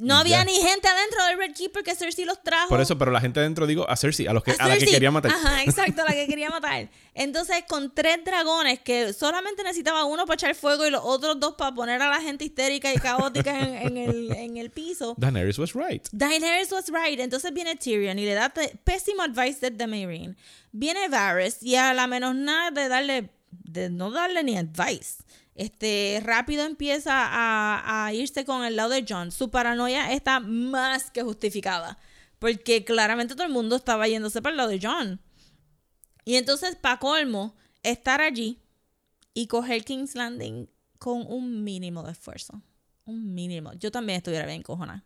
No había ya. ni gente adentro del Red Keep porque Cersei los trajo. Por eso, pero la gente adentro, digo, a Cersei, a, los que, a, A la que quería matar. Ajá, exacto, a la que quería matar. Entonces, con tres dragones que solamente necesitaba uno para echar fuego y los otros dos para poner a la gente histérica y caótica en, en el, en el piso. Daenerys was right. Daenerys was right. Entonces viene Tyrion y le da pésimo advice de Meereen. Viene Varys y a la menos nada de darle, de no darle ni advice. Este, rápido empieza a, a irse con el lado de John. Su paranoia está más que justificada. Porque claramente todo el mundo estaba yéndose para el lado de John. Y entonces, para colmo, estar allí y coger King's Landing con un mínimo de esfuerzo. Un mínimo. Yo también estuviera bien cojonada.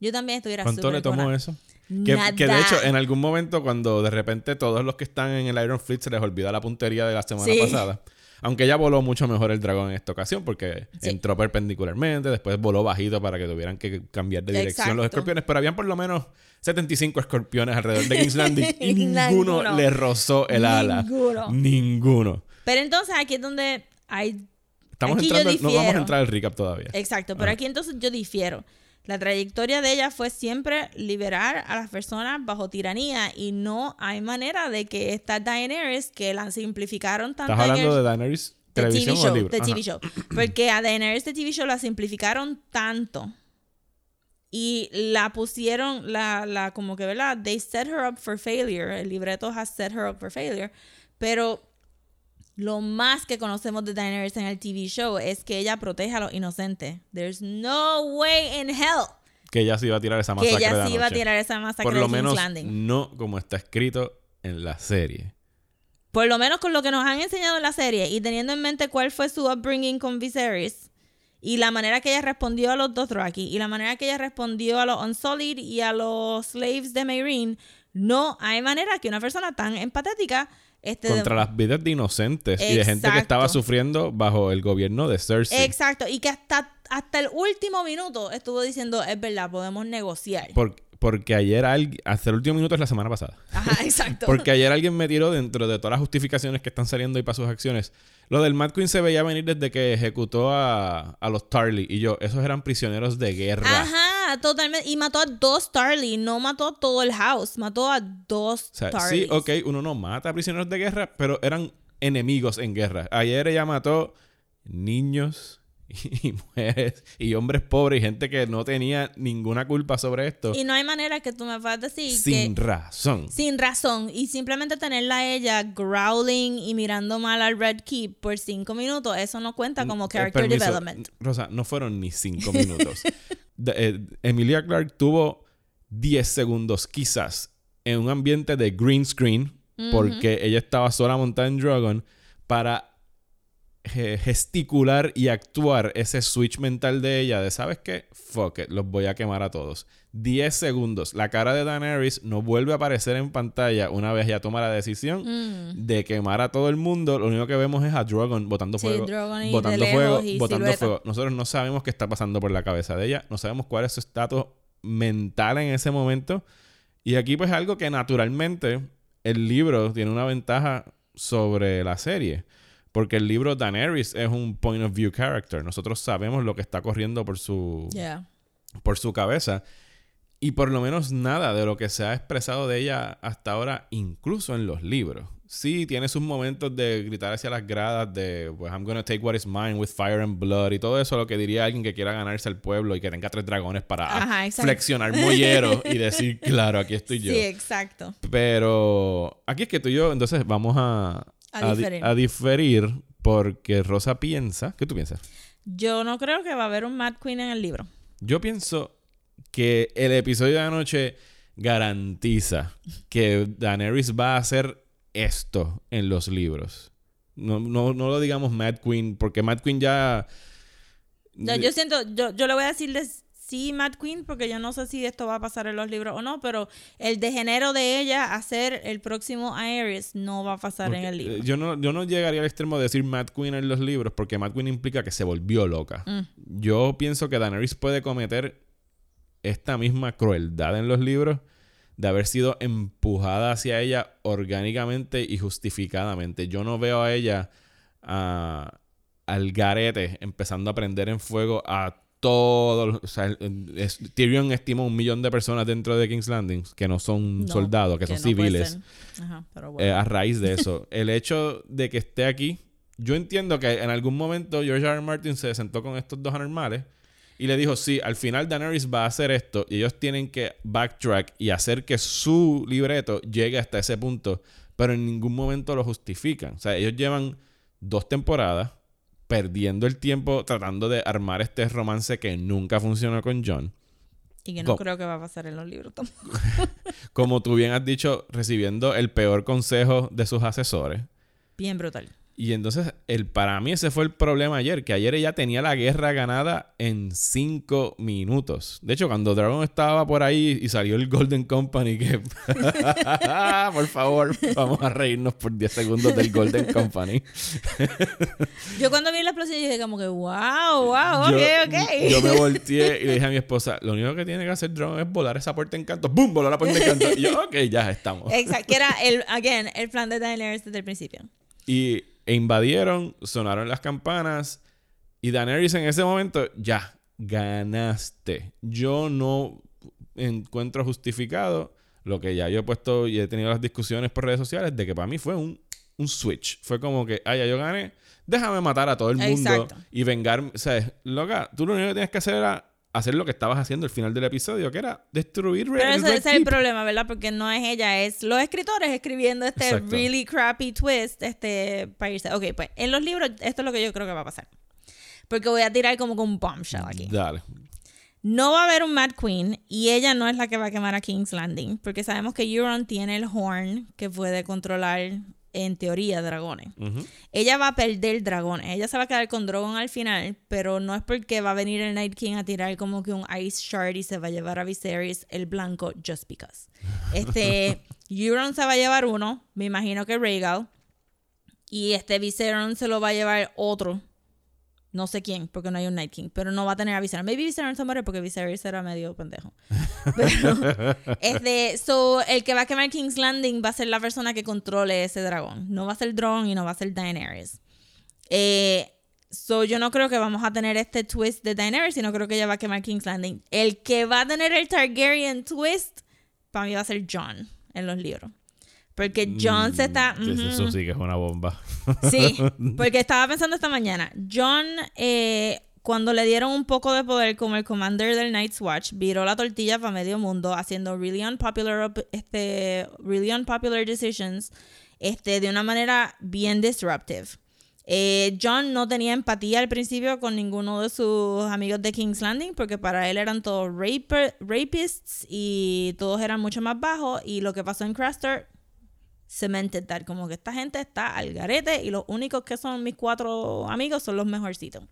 Yo también estuviera ¿Cuánto le tomó cojonada. eso? Que, que de hecho, en algún momento, cuando de repente todos los que están en el Iron Fleet se les olvida la puntería de la semana Sí. pasada. Aunque ella voló mucho mejor el dragón en esta ocasión, porque Sí. entró perpendicularmente, después voló bajito para que tuvieran que cambiar de dirección los escorpiones. Pero habían por lo menos 75 escorpiones alrededor de King's Landing y ninguno, Ninguno. le rozó el ala. Ninguno. Ninguno. Pero entonces aquí es donde hay... Estamos Aquí yo entrando, no vamos a entrar al recap todavía. Exacto, pero Ah. aquí entonces yo difiero. La trayectoria de ella fue siempre liberar a las personas bajo tiranía y no hay manera de que esta Daenerys, que la simplificaron tanto ¿Estás hablando de Daenerys de televisión TV show, o libro? de TV show. Porque a Daenerys de TV show la simplificaron tanto y la pusieron, la, la, como que, ¿verdad? They set her up for failure. El libreto has set her up for failure. Pero lo más que conocemos de Daenerys en el TV show es que ella protege a los inocentes. There's no way in hell Que ella se iba a tirar esa que masacre de ella la sí iba a tirar esa masacre Por de lo King's menos Landing. no como está escrito en la serie. Por lo menos con lo que nos han enseñado en la serie y teniendo en mente cuál fue su upbringing con Viserys y la manera que ella respondió a los Dothraki y la manera que ella respondió a los Unsullied y a los slaves de Meereen, no hay manera que una persona tan empatética este, Contra las vidas de inocentes y de gente que estaba sufriendo bajo el gobierno de Cersei. Exacto, y que hasta, hasta el último minuto estuvo diciendo, es verdad, podemos negociar. Por- porque ayer alguien, hasta el último minuto es la semana pasada. Ajá, exacto. Porque ayer alguien me tiró dentro de todas las justificaciones que están saliendo y para sus acciones. Lo del Mad Queen se veía venir desde que ejecutó a, a los Tarly. Y yo, esos eran prisioneros de guerra. Ajá, totalmente. Y mató a dos Starly, no mató a todo el house, mató a dos O sea, Starlys. sí, ok, uno no mata a prisioneros de guerra, pero eran enemigos en guerra. Ayer ella mató niños y mujeres y hombres pobres y gente que no tenía ninguna culpa sobre esto. Y no hay manera que tú me puedas decir sin que... razón. Sin razón. Y simplemente tenerla a ella growling y mirando mal al Red Keep por cinco minutos, eso no cuenta como Eh, character permiso, development. Rosa, no fueron ni cinco minutos. Eh, Emilia Clark tuvo 10 segundos, quizás, en un ambiente de green screen, porque ella estaba sola montada en Dragon, para ge- gesticular y actuar ese switch mental de ella de, ¿sabes qué? Fuck it, los voy a quemar a todos. 10 segundos. La cara de Daenerys no vuelve a aparecer en pantalla una vez ya toma la decisión Mm. de quemar a todo el mundo. Lo único que vemos es a Drogon botando Sí, fuego. Drogon y botando fuego, y botando silueta. fuego. Nosotros no sabemos qué está pasando por la cabeza de ella. No sabemos cuál es su estatus mental en ese momento. Y aquí pues algo que naturalmente el libro tiene una ventaja sobre la serie. Porque el libro Daenerys es un point of view character. Nosotros sabemos lo que está corriendo por su, Yeah. por su cabeza. Y por lo menos nada de lo que se ha expresado de ella hasta ahora, incluso en los libros. Sí, tiene sus momentos de gritar hacia las gradas de pues, I'm gonna take what is mine with fire and blood y todo eso, lo que diría alguien que quiera ganarse al pueblo y que tenga tres dragones para Ajá, flexionar molleros y decir, claro, aquí estoy yo. Sí, exacto. Pero aquí es que tú y yo, entonces vamos a, A di- diferir. a diferir porque Rosa piensa, ¿qué tú piensas? Yo no creo que va a haber un Mad Queen en el libro. Yo pienso que el episodio de anoche garantiza que Daenerys va a hacer esto en los libros. No, no, no lo digamos Mad Queen, porque Mad Queen ya... Yo, yo siento, yo, yo le voy a decirles sí, Mad Queen, porque yo no sé si esto va a pasar en los libros o no, pero el degenero de ella a ser el próximo Aerys no va a pasar en el libro. eh, Yo no, yo no llegaría al extremo de decir Mad Queen en los libros, porque Mad Queen implica que se volvió loca. Mm. Yo pienso que Daenerys puede cometer esta misma crueldad en los libros de haber sido empujada hacia ella orgánicamente y justificadamente. Yo no veo a ella ah, al garete empezando a prender en fuego a todos. O sea, es- Tyrion estima un millón de personas dentro de King's Landing que no son No, soldados, que, son no civiles. Ajá, pero Eh, bueno. a raíz de eso. el hecho de que esté aquí, yo entiendo que en algún momento George R. R. Martin se sentó con estos dos anormales y le dijo, sí, al final Daenerys va a hacer esto y ellos tienen que backtrack y hacer que su libreto llegue hasta ese punto, pero en ningún momento lo justifican. O sea, ellos llevan dos temporadas perdiendo el tiempo tratando de armar este romance que nunca funcionó con John. y que no creo que va a pasar en los libros tampoco. Como tú bien has dicho, recibiendo el peor consejo de sus asesores. Bien brutal. Y entonces, el, para mí ese fue el problema ayer, que ayer ella tenía la guerra ganada en cinco minutos. De hecho, cuando Dragon estaba por ahí y salió el Golden Company, que... por favor, vamos a reírnos por 10 segundos del Golden Company. Yo cuando vi la explosión dije como que, wow, wow, ok, yo, ok. yo me volteé y le dije a mi esposa, lo único que tiene que hacer Dragon es volar esa puerta en canto. ¡Bum! Voló la puerta en canto. Y yo, ok, ya estamos. Exacto, que era el, again, el plan de Daenerys desde el principio. Y e invadieron, sonaron las campanas. Y Daenerys en ese momento, ya, ganaste. Yo no encuentro justificado lo que ya yo he puesto y he tenido las discusiones por redes sociales de que para mí fue un, un switch. Fue como que, ah, ya yo gané, déjame matar a todo el mundo Exacto. y vengar. O sea, loca, tú lo único que tienes que hacer era hacer lo que estabas haciendo al final del episodio, que era destruir Pero el ese, es el problema, ¿verdad? Porque no es ella, es los escritores escribiendo este Exacto. really crappy twist este, para irse. Ok, pues en los libros esto es lo que yo creo que va a pasar. Porque voy a tirar como con un bombshell aquí. Dale. No va a haber un Mad Queen y ella no es la que va a quemar a King's Landing. Porque sabemos que Euron tiene el horn que puede controlar, en teoría, dragones. Ella va a perder dragones. Ella se va a quedar con Drogon al final, pero no es porque va a venir el Night King a tirar como que un Ice Shard y se va a llevar a Viserys el blanco just because. Este, Euron se va a llevar uno, me imagino que Rhaegal, y este Viserys se lo va a llevar otro. No sé quién, porque no hay un Night King, pero no va a tener a Viserys. Maybe Viserys se muere porque Viserys era medio pendejo. Pero, este, so, el que va a quemar King's Landing va a ser la persona que controle ese dragón. No va a ser Drogon y no va a ser Daenerys. Eh, so, yo no creo que vamos a tener este twist de Daenerys, sino creo que ella va a quemar King's Landing. El que va a tener el Targaryen twist, para mí va a ser John en los libros. Porque John se está... Mm, Eso sí que es una bomba. Sí, porque estaba pensando esta mañana. John, eh, cuando le dieron un poco de poder como el commander del Night's Watch, viró la tortilla para medio mundo haciendo really unpopular, op- este, really unpopular decisions este, de una manera bien disruptive. Eh, John no tenía empatía al principio con ninguno de sus amigos de King's Landing porque para él eran todos rapists y todos eran mucho más bajos y lo que pasó en Craster cemented that, como que esta gente está al garete y los únicos que son mis cuatro amigos son los mejorcitos.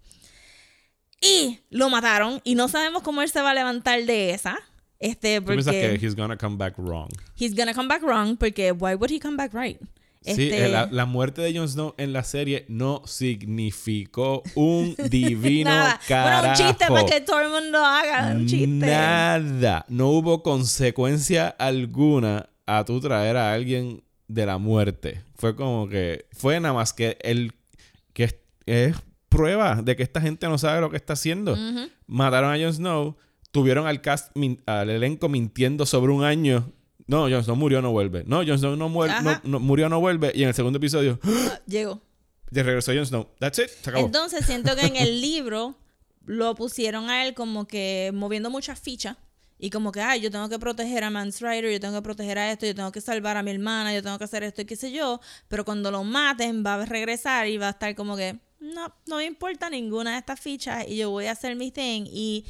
Y lo mataron y no sabemos cómo él se va a levantar de esa. Este, ¿Tú piensas que porque he's gonna come back wrong? he's gonna come back wrong porque why would he come back right? Sí, Este, eh, la, la muerte de Jon Snow en la serie no significó un divino nada. carajo. Bueno, un chiste para que todo el mundo haga un chiste. Nada. No hubo consecuencia alguna a tú traer a alguien de la muerte. Fue como que. Fue nada más que el. que es, es prueba de que esta gente no sabe lo que está haciendo. Mataron a Jon Snow. Tuvieron al cast, al elenco mintiendo sobre un año. No, Jon Snow murió, no vuelve. No, Jon Snow no, no, no- murió, no vuelve. Y en el segundo episodio, Llegó. de regreso Jon Snow. That's it, se acabó. Entonces siento que en el libro lo pusieron a él como que moviendo muchas fichas. Y como que, ay, yo tengo que proteger a Mans Rider, yo tengo que proteger a esto, yo tengo que salvar a mi hermana, yo tengo que hacer esto y qué sé yo. Pero cuando lo maten va a regresar y va a estar como que, no, no me importa ninguna de estas fichas y yo voy a hacer mi thing. Y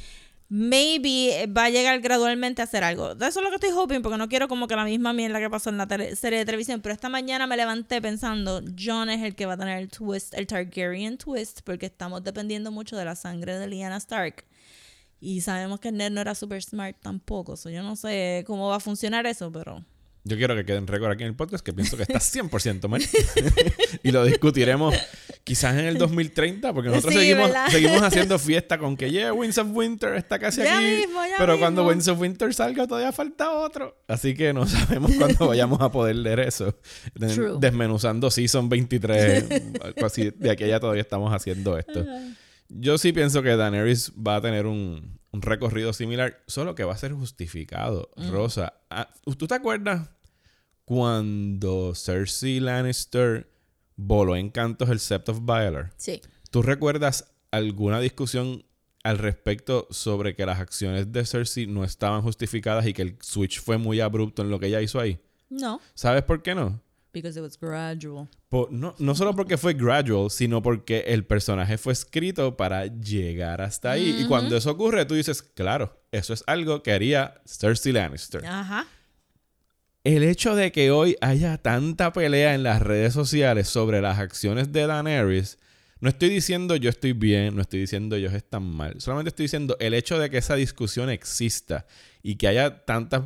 maybe va a llegar gradualmente a hacer algo. Eso es lo que estoy hoping, porque no quiero como que la misma mierda que pasó en la serie de televisión. Pero esta mañana me levanté pensando, John es el que va a tener el twist, el Targaryen twist, porque estamos dependiendo mucho de la sangre de Lyanna Stark. Y sabemos que Ned no era super smart tampoco. So yo no sé cómo va a funcionar eso, pero... Yo quiero que quede en récord aquí en el podcast que pienso que está 100% mal. y lo discutiremos quizás en el 2030, porque nosotros Sí, seguimos, ¿verdad? seguimos haciendo fiesta con que, yeah, Winds of Winter está casi Ya aquí. mismo, ya pero cuando mismo. Winds of Winter salga todavía falta otro. Así que no sabemos cuándo vayamos a poder leer eso. True. Desmenuzando Season 23. algo así. De aquí a allá todavía estamos haciendo esto. Yo sí pienso que Daenerys va a tener un, un recorrido similar, solo que va a ser justificado. Rosa, ah, ¿tú te acuerdas cuando Cersei Lannister voló en cantos el Sept of Baelor? Sí. ¿Tú recuerdas alguna discusión al respecto sobre que las acciones de Cersei no estaban justificadas y que el switch fue muy abrupto en lo que ella hizo ahí? No, ¿Sabes por qué no? Because it was gradual. Por- no, no solo porque fue gradual, sino porque el personaje fue escrito para llegar hasta ahí. Y cuando eso ocurre, tú dices, claro, eso es algo que haría Cersei Lannister. Ajá. El hecho de que hoy haya tanta pelea en las redes sociales sobre las acciones de Daenerys, no estoy diciendo yo estoy bien, no estoy diciendo ellos están mal. Solamente estoy diciendo el hecho de que esa discusión exista y que haya tantas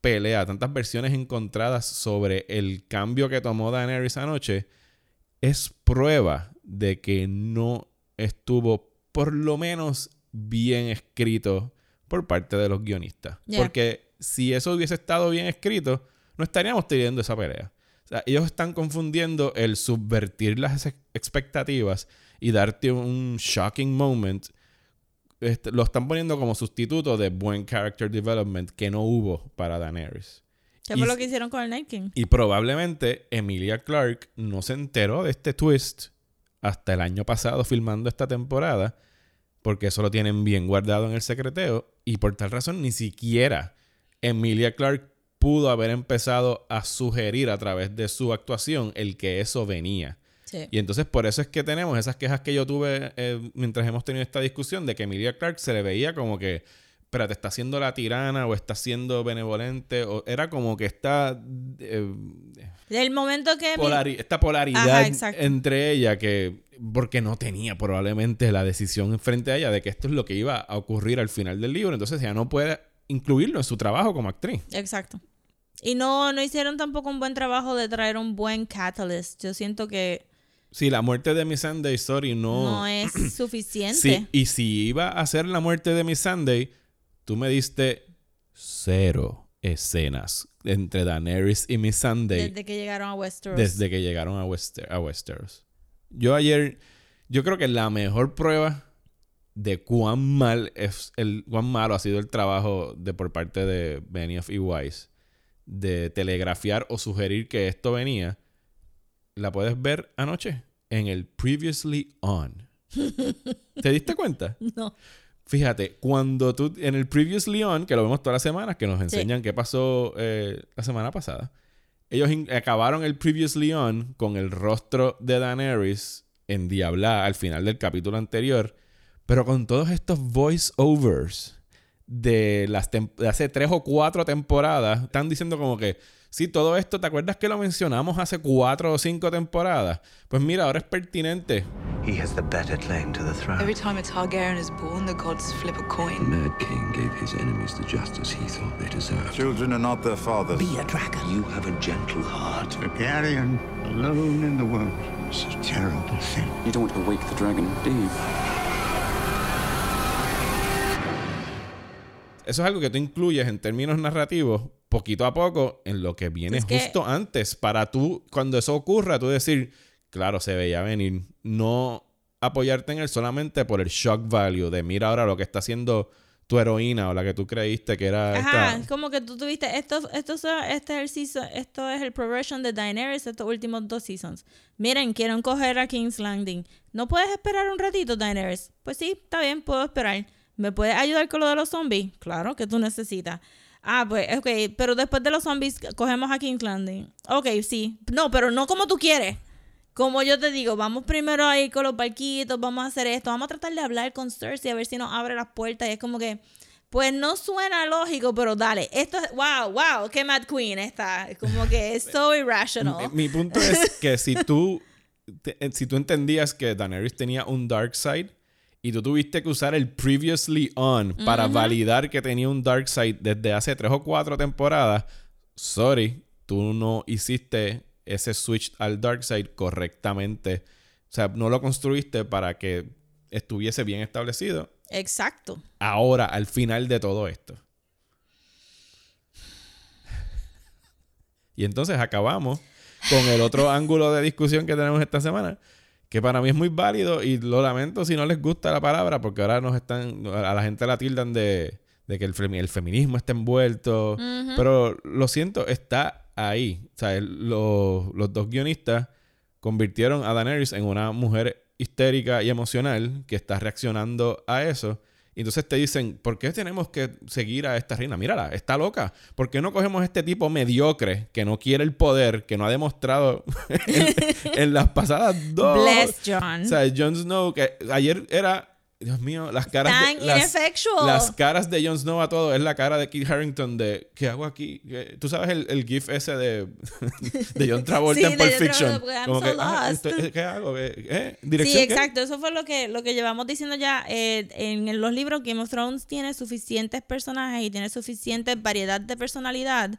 peleas, tantas versiones encontradas sobre el cambio que tomó Daenerys anoche, es prueba de que no estuvo por lo menos bien escrito por parte de los guionistas. Yeah. Porque si eso hubiese estado bien escrito, no estaríamos teniendo esa pelea. O sea, ellos están confundiendo el subvertir las ex- expectativas y darte un shocking moment. Este, lo están poniendo como sustituto de buen character development que no hubo para Daenerys. ¿Qué Y fue lo que hicieron con el Night King? y probablemente Emilia Clark no se enteró de este twist hasta el año pasado filmando esta temporada, porque eso lo tienen bien guardado en el secreteo, y por tal razón ni siquiera Emilia Clark pudo haber empezado a sugerir a través de su actuación el que eso venía. Sí. Y entonces por eso es que tenemos esas quejas que yo tuve eh, mientras hemos tenido esta discusión de que Emilia Clark se le veía como que, espérate, está siendo la tirana o está siendo benevolente, o era como que está... eh, Del momento que... polari- esta polaridad Ajá, entre ella que porque no tenía probablemente la decisión frente a ella de que esto es lo que iba a ocurrir al final del libro entonces ella no puede incluirlo en su trabajo como actriz Exacto. Y no, no hicieron tampoco un buen trabajo de traer un buen catalyst. Yo siento que si la muerte de Miss Sunday, sorry, no. No es suficiente. Sí, y si iba a ser la muerte de Miss Sunday, tú me diste cero escenas entre Daenerys y Miss Sunday Desde que llegaron a Westeros. desde que llegaron a, Wester- a Westeros. Yo ayer, yo creo que la mejor prueba de cuán mal es el cuán malo ha sido el trabajo de por parte de Benioff y Weiss de telegrafiar o sugerir que esto venía, la puedes ver anoche en el Previously On. ¿Te diste cuenta? No. Fíjate, cuando tú, en el Previously On, que lo vemos todas las semanas, que nos enseñan qué pasó eh, la semana pasada, ellos acabaron el Previously On con el rostro de Daenerys en Diabla al final del capítulo anterior, pero con todos estos voice-overs de, las de hace tres o cuatro temporadas, están diciendo como que, sí, todo esto, ¿te acuerdas que lo mencionamos hace cuatro o cinco temporadas? Pues mira, ahora es pertinente. He has the better claim to the throne. Every time a Targaryen is born, the gods flip a The coin. Mad King gave his enemies the justice he thought they deserved. Children are not their fathers. Be a dragon. You have a gentle heart. Targaryen, alone in the world. It's a terrible thing. You don't want to wake the dragon, do you? Eso es algo que tú incluyes en términos narrativos poquito a poco en lo que viene Es que- justo antes. Para tú, cuando eso ocurra, tú decir, claro, se veía venir. No apoyarte en él solamente por el shock value de mira ahora lo que está haciendo tu heroína o la que tú creíste que era Ajá, esta. como que tú tuviste esto, esto, este es el season, esto es el progression de Daenerys estos últimos dos seasons. Miren, quieren coger a King's Landing. ¿No puedes esperar un ratito, Daenerys? Pues sí, está bien, puedo esperar. ¿Me puedes ayudar con lo de los zombies? Claro que tú necesitas. Ah, pues, ok, pero después de los zombies cogemos a King's Landing. Ok, sí. No, pero no como tú quieres. Como yo te digo, vamos primero a ir con los barquitos, vamos a hacer esto, vamos a tratar de hablar con Cersei a ver si nos abre las puertas. Y es como que, pues no suena lógico, pero dale. Esto es, wow, wow, qué Mad Queen está. Como que es so irrational. Mi, mi punto es que si tú, te- si tú entendías que Daenerys tenía un dark side y tú tuviste que usar el previously on para validar que tenía un dark side desde hace tres o cuatro temporadas, sorry, tú no hiciste ese switch al dark side correctamente. O sea, no lo construiste para que estuviese bien establecido. Exacto. Ahora, al final de todo esto. Y entonces acabamos con el otro ángulo de discusión que tenemos esta semana, que para mí es muy válido y lo lamento si no les gusta la palabra, porque ahora nos están, a la gente la tildan de, de que el, el feminismo está envuelto, pero lo siento, está ahí. O sea, los, los dos guionistas convirtieron a Daenerys en una mujer histérica y emocional que está reaccionando a eso. Y entonces te dicen, ¿por qué tenemos que seguir a esta reina? Mírala, está loca. ¿Por qué no cogemos a este tipo mediocre que no quiere el poder, que no ha demostrado en, en las pasadas dos? Bless John. O sea, Jon Snow, que ayer era, Dios mío, las caras Tan de... Las, las caras de Jon Snow a todo es la cara de Kit Harrington de ¿qué hago aquí? ¿Qué- Tú sabes el, el gif ese de, de John Travolta Sí, en Pulp Fiction. Travolta, Como so que, ah, ¿qué hago? ¿Eh? Sí, ¿Dirección qué? exacto. Eso fue lo que, lo que llevamos diciendo ya. eh, en los libros, Game of Thrones tiene suficientes personajes y tiene suficiente variedad de personalidad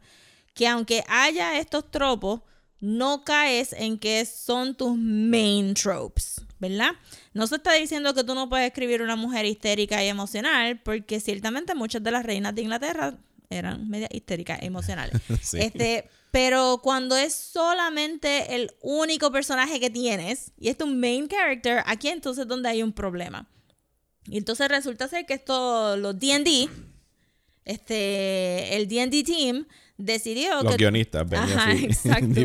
que aunque haya estos tropos, no caes en que son tus main tropes, ¿verdad? No se está diciendo que tú no puedes escribir una mujer histérica y emocional, porque ciertamente muchas de las reinas de Inglaterra eran media histéricas, emocionales. Sí. Este, pero cuando es solamente el único personaje que tienes y es tu main character, aquí entonces es donde hay un problema. Y entonces resulta ser que esto, los D&D, este, el D&D team decidió Los que guionistas, Ajá, exacto.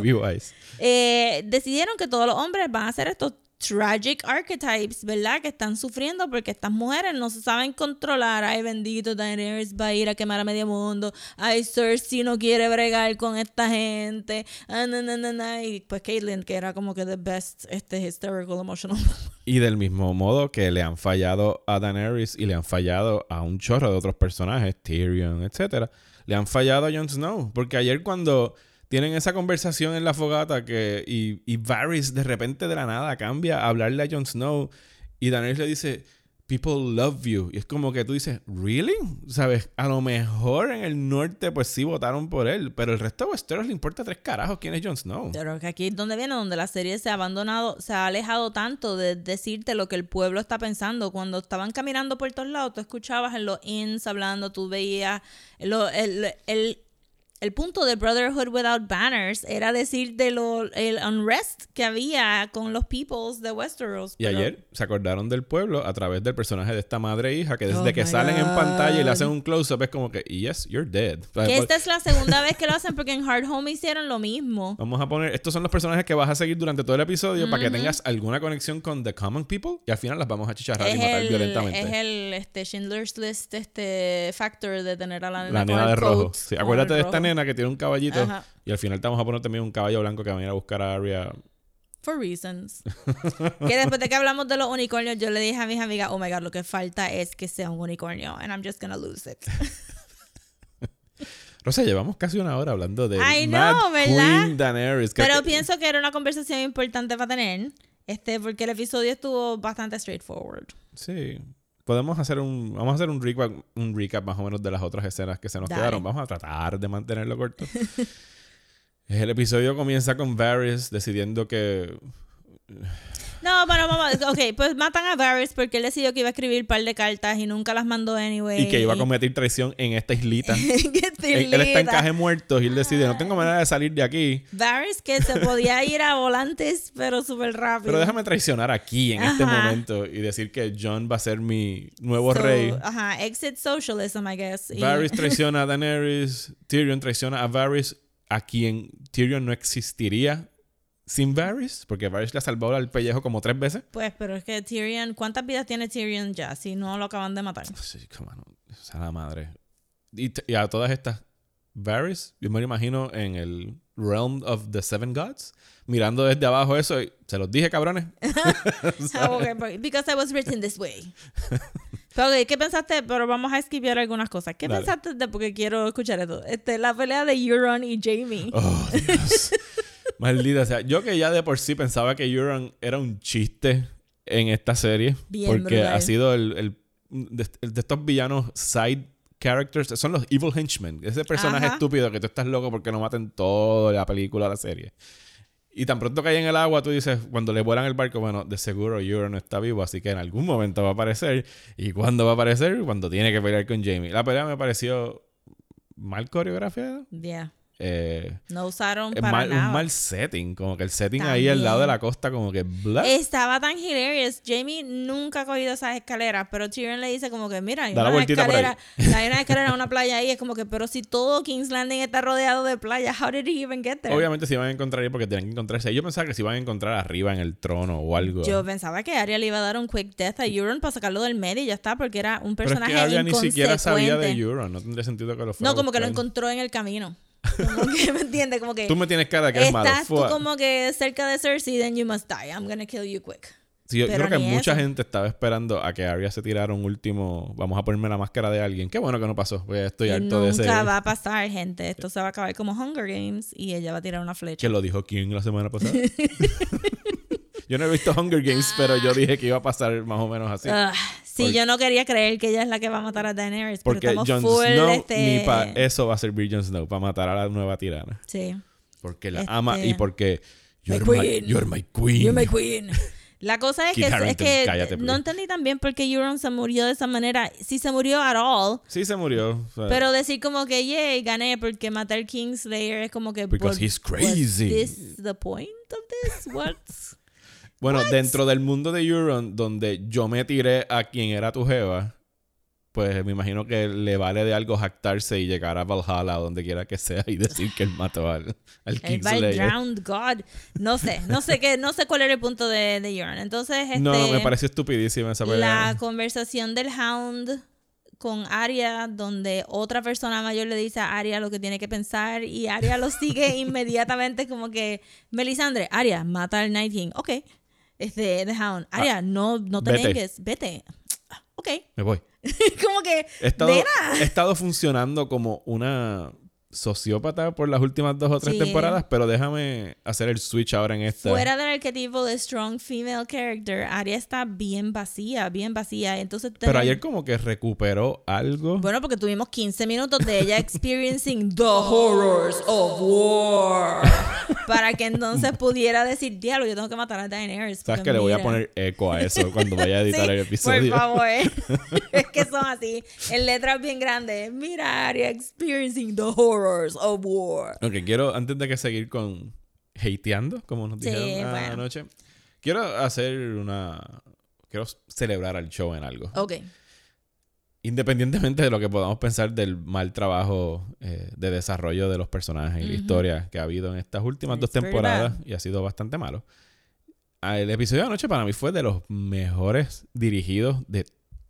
Eh, decidieron que todos los hombres van a hacer estos tragic archetypes, ¿verdad? Que están sufriendo porque estas mujeres no se saben controlar. Ay, bendito, Daenerys va a ir a quemar a medio mundo. Ay, Cersei no quiere bregar con esta gente. Ah, na, na, na, na. Y pues Caitlyn, que era como que the best este, hysterical emotional. Y del mismo modo que le han fallado a Daenerys y le han fallado a un chorro de otros personajes, Tyrion, etcétera, le han fallado a Jon Snow. Porque ayer cuando tienen esa conversación en la fogata que y, y Varys de repente de la nada cambia a hablarle a Jon Snow y Daenerys le dice, people love you. Y es como que tú dices, ¿really? ¿Sabes? A lo mejor en el norte, pues sí votaron por él, pero el resto de Westeros le importa tres carajos quién es Jon Snow. Pero que aquí es donde viene, donde la serie se ha abandonado, se ha alejado tanto de decirte lo que el pueblo está pensando. Cuando estaban caminando por todos lados, tú escuchabas en los inns hablando, tú veías el, el, el punto de Brotherhood Without Banners era decir de lo, el unrest que había con los peoples de Westeros. Y pero- ayer se acordaron del pueblo a través del personaje de esta madre e hija, que desde Oh que salen en God. pantalla y le hacen un close-up es como que, yes, you're dead. O sea, Que pues, esta es la segunda vez que lo hacen porque en Hard Home hicieron lo mismo. Vamos a poner, estos son los personajes que vas a seguir durante todo el episodio para que tengas alguna conexión con The Common People y al final las vamos a chicharrar y Es matar el, violentamente. es el este, Schindler's List este factor de tener a la nena, La nena de rojo. Sí, acuérdate de esta rojo. Nena que tiene un caballito Ajá. y al final te vamos a poner también un caballo blanco que va a venir a buscar a Arya. For reasons. que después de que hablamos de los unicornios, yo le dije a mis amigas, oh my god, lo que falta es que sea un unicornio. And I'm just gonna lose it. Rosa, llevamos casi una hora hablando de I Mad know, ¿verdad? Queen Daenerys. que- Pero pienso que era una conversación importante para tener. Este, porque el episodio estuvo bastante straightforward. Sí. Podemos hacer un. Vamos a hacer un recap, un recap más o menos de las otras escenas que se nos Dale. quedaron. Vamos a tratar de mantenerlo corto. el episodio comienza con Varys decidiendo que. No, bueno, vamos. Ok, pues matan a Varys porque él decidió que iba a escribir un par de cartas y nunca las mandó anyway. Y que iba a cometer traición en esta islita. Qué él, él está en caje muertos y él decide, no tengo manera de salir de aquí, Varys que se podía ir a volantes, pero súper rápido. pero déjame traicionar aquí en este momento y decir que John va a ser mi nuevo So, rey. Ajá, exit socialism, I guess. Y- Varys traiciona a Daenerys, Tyrion traiciona a Varys, a quien Tyrion no existiría sin Varys, porque Varys le ha salvado el pellejo como tres veces. Pues, pero es que Tyrion, ¿cuántas vidas tiene Tyrion ya? Si no lo acaban de matar. Sí, cómo no, esa la madre. Y, a todas estas, Varys, yo me lo imagino en el realm of the seven gods, mirando desde abajo eso, y se los dije, cabrones. Ah, Because I was written this way. Pero, ok, ¿qué pensaste? Pero vamos a esquivar algunas cosas. ¿Qué Dale. pensaste de, porque quiero escuchar esto? Este, la pelea de Euron y Jamie. Oh, Dios. Maldita o sea. Yo que ya de por sí pensaba que Euron era un chiste en esta serie. Bien porque brutal. ha sido el, el- de, estos villanos side characters. Son los evil henchmen. Ese personaje Ajá. estúpido que tú estás loco porque no maten toda la película la serie. Y tan pronto cae en el agua, tú dices, cuando le vuelan el barco, bueno, de seguro Euron está vivo, así que en algún momento va a aparecer. ¿Y cuándo va a aparecer? Cuando tiene que pelear con Jamie. La pelea me pareció mal coreografiada. Yeah. Eh, No usaron para mal- nada. un mal setting, como que el setting ahí al lado de la costa, como que bla. Estaba tan hilarious. Jamie nunca ha cogido esas escaleras, pero Tyrion le dice como que, mira, hay una escalera, hay una escalera en una playa ahí. Es como que, pero si todo King's Landing está rodeado de playa, how did he even get there? Obviamente se iban a encontrar ahí porque tenían que encontrarse. Yo pensaba que se iban a encontrar arriba en el trono o algo. Yo pensaba que Arya le iba a dar un quick death a Euron para sacarlo del medio y ya está, porque era un Pero es personaje que Arya ni siquiera sabía de. Euron. No tendría sentido que lo fuera No, como que lo a encontró en el camino. Como que, ¿me entiendes? Como que Tú me tienes cara que es malo. estás tú como que cerca de Cersei, then you must die. I'm gonna kill you quick. Sí, yo pero creo que mucha eso. gente estaba esperando a que Arya se tirara un último. Vamos a ponerme la máscara de alguien. Qué bueno que no pasó. Estoy harto de ese. nunca va a pasar, gente. Esto se va a acabar como Hunger Games y ella va a tirar una flecha. Que lo dijo quién la semana pasada. yo no he visto Hunger Games, pero yo dije que iba a pasar más o menos así. Ah, sí, yo no quería creer que ella es la que va a matar a Daenerys. Porque estamos Jon full, Snow este... ni para eso va a servir Jon Snow, para matar a la nueva tirana. Sí. Porque la Este- ama y porque My you're my, queen. you're my queen. You're my queen. La cosa es que, es que cállate, no entendí también por qué Euron se murió de esa manera. Si se murió at all. Sí se murió. o sea, Pero decir como que, yay, gané porque matar Kingslayer es como que... Because what- he's crazy. this the point of this? What's... bueno, dentro del mundo de Euron, donde yo me tiré a quien era tu jeva, pues me imagino que le vale de algo jactarse y llegar a Valhalla o donde quiera que sea y decir que él mató al, al Kingslayer. Drowned God. No sé, no sé qué, no sé cuál era el punto de, de Euron. Entonces, este, No, me pareció estupidísima esa pelea. la conversación del Hound con Arya, donde otra persona mayor le dice a Arya lo que tiene que pensar y Arya lo sigue inmediatamente como que, Melisandre, Arya, mata al Night King. Ok. Este, The Hound. Arya, no, no te Ah, vete. vengues, vete. Ok. Me voy. como que, He estado, he estado funcionando como una sociópata por las últimas dos o tres Sí. temporadas, pero déjame hacer el switch ahora en esta. Fuera del arquetipo de strong female character, Arya está bien vacía, bien vacía. Entonces, Pero ayer como que recuperó algo. Bueno, porque tuvimos 15 minutos de ella experiencing the horrors of war. para que entonces pudiera decir, diablo, yo tengo que matar a Daenerys. Sabes que le voy a mira". poner eco a eso cuando vaya a editar Sí, el episodio. Por favor. es que son así. En letras bien grandes. Mira, Arya experiencing the horrors of war. Ok, quiero, antes de que seguir con hateando, como nos Sí, dijeron bueno. anoche, quiero hacer una. Quiero celebrar al show en algo. Ok. Independientemente de lo que podamos pensar del mal trabajo eh, de desarrollo de los personajes y la historia que ha habido en estas últimas dos It's temporadas y ha sido bastante malo. Ah, El episodio de anoche para mí fue de los mejores dirigidos de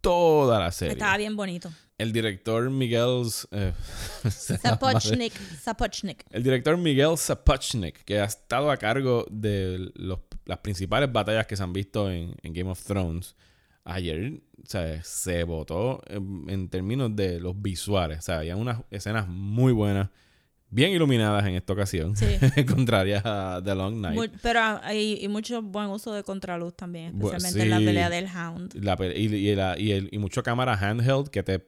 toda la serie. Estaba bien bonito. El director Miguel... eh, Sapochnik. Sapochnik. El director Miguel Sapochnik, que ha estado a cargo de los- las principales batallas que se han visto en, en Game of Thrones, ayer o sea, se votó en, en términos de los visuales. O sea, había unas escenas muy buenas, bien iluminadas en esta ocasión, Sí. contrarias a The Long Night. Pero hay mucho buen uso de contraluz también, especialmente en la pelea del Hound. La y, y la- y el- y mucho cámara handheld que te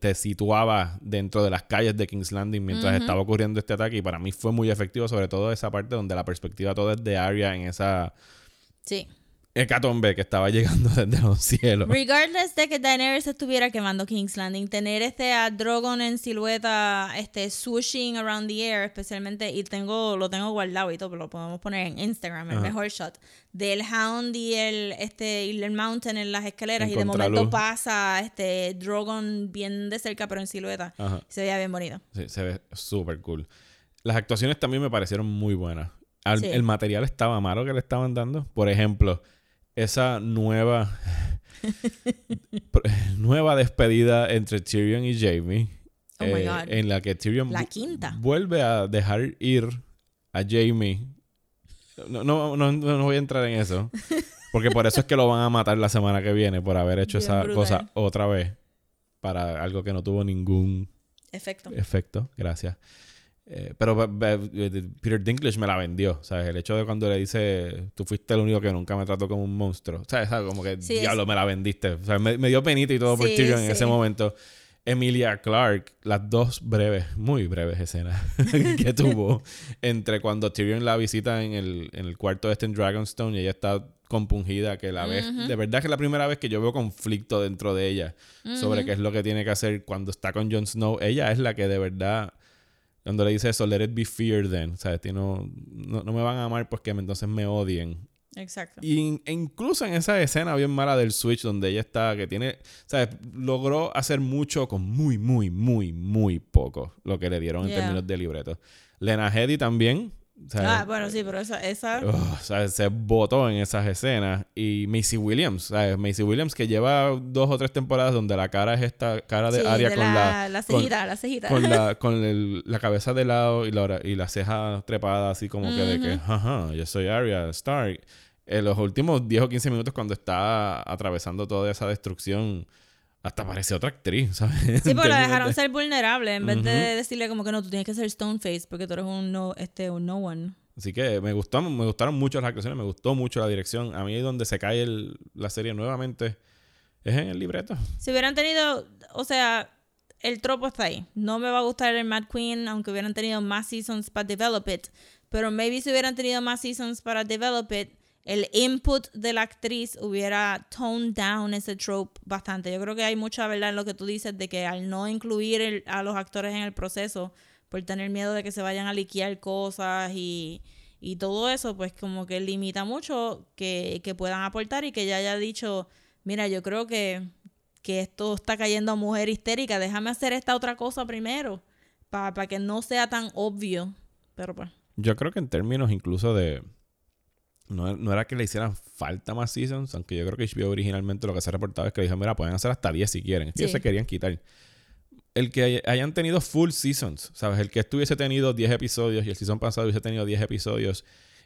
te situaba dentro de las calles de King's Landing mientras estaba ocurriendo este ataque y para mí fue muy efectivo sobre todo esa parte donde la perspectiva toda es de Arya en esa Sí. Hecatombe que estaba llegando desde los cielos Regardless de que Daenerys estuviera quemando King's Landing, tener este a Drogon en silueta, este swooshing around the air, especialmente, y tengo, lo tengo guardado y todo, pero lo podemos poner en Instagram, el Ajá. mejor shot, del Hound y el, este, y el Mountain en las escaleras, En y de momento pasa este Drogon bien de cerca, pero en silueta. Ajá. Se veía bien bonito. Sí, se ve súper cool las actuaciones también me parecieron muy buenas Al- Sí. el material estaba malo que le estaban dando por ejemplo esa nueva nueva despedida entre Tyrion y Jamie Oh my eh, God. en la que Tyrion La vu- quinta. vuelve a dejar ir a Jamie. No, no, no, no voy a entrar en eso. Porque por eso es que lo van a matar la semana que viene, por haber hecho Bien esa brutal. cosa otra vez. Para algo que no tuvo ningún Efecto. efecto. Gracias. Eh, pero be- Peter Dinklage me la vendió. ¿Sabes? El hecho de cuando le dice, tú fuiste el único que nunca me trató como un monstruo. ¿Sabes? ¿Sabes? Como que Sí, es- diablo me la vendiste. O sea, me, me dio penita y todo por Sí, Tyrion en ese momento. Emilia Clark, las dos breves, muy breves escenas que tuvo entre cuando Tyrion la visita en el, en el cuarto este en Dragonstone y ella está compungida, que la Ujú. de verdad que es la primera vez que yo veo conflicto dentro de ella sobre qué es lo que tiene que hacer cuando está con Jon Snow. Ella es la que de verdad, cuando le dice eso, let it be fear then, ¿sabes? Tí, No, no, no me van a amar porque entonces me odien. Exacto. Y e incluso en esa escena bien mala del Switch donde ella está, que tiene, ¿sabes? Logró hacer mucho con muy, muy, muy, muy poco lo que le dieron en Yeah. términos de libreto. Lena Headey también. ¿Sabes? Ah, bueno, sí, pero esa, esa Ugh, ¿sabes? Se votó en esas escenas. Y Macy Williams, ¿sabes? Macy Williams que lleva dos o tres temporadas donde la cara es esta cara de sí, Aria de con la, la... la con- cejita, la cejita. con la, con el- la cabeza de lado y la, y la ceja trepada así como que de que, ajá, yo soy Arya Stark. En los últimos 10 o 15 minutos cuando está atravesando toda esa destrucción, hasta parece otra actriz, ¿sabes? Sí, porque la dejaron de- ser vulnerable en vez de decirle como que no, tú tienes que ser Stoneface porque tú eres un no, este, un no one. Así que me gustó, me gustaron mucho las actuaciones, me gustó mucho la dirección. A mí donde se cae el- la serie nuevamente es en el libreto. Si hubieran tenido, o sea, el tropo está ahí. No me va a gustar el Mad Queen, aunque hubieran tenido más seasons para develop it. Pero maybe si hubieran tenido más seasons para develop it, el input de la actriz hubiera toned down ese trope bastante. Yo creo que hay mucha verdad en lo que tú dices de que al no incluir a los actores en el proceso, por tener miedo de que se vayan a liquear cosas y, y todo eso, pues como que limita mucho que, que puedan aportar y que ya haya dicho, mira, yo creo que, que esto está cayendo a mujer histérica, déjame hacer esta otra cosa primero, para que no sea tan obvio. Pero pues, Yo creo que en términos incluso de... No, no era que le hicieran falta más seasons, aunque yo creo que HBO originalmente lo que se ha reportado es que dijeron, mira, pueden hacer hasta 10 si quieren. Es que ellos se querían quitar. El que hay- hayan tenido full seasons, ¿sabes? El que estuviese tenido 10 episodios y el season pasado hubiese tenido 10 episodios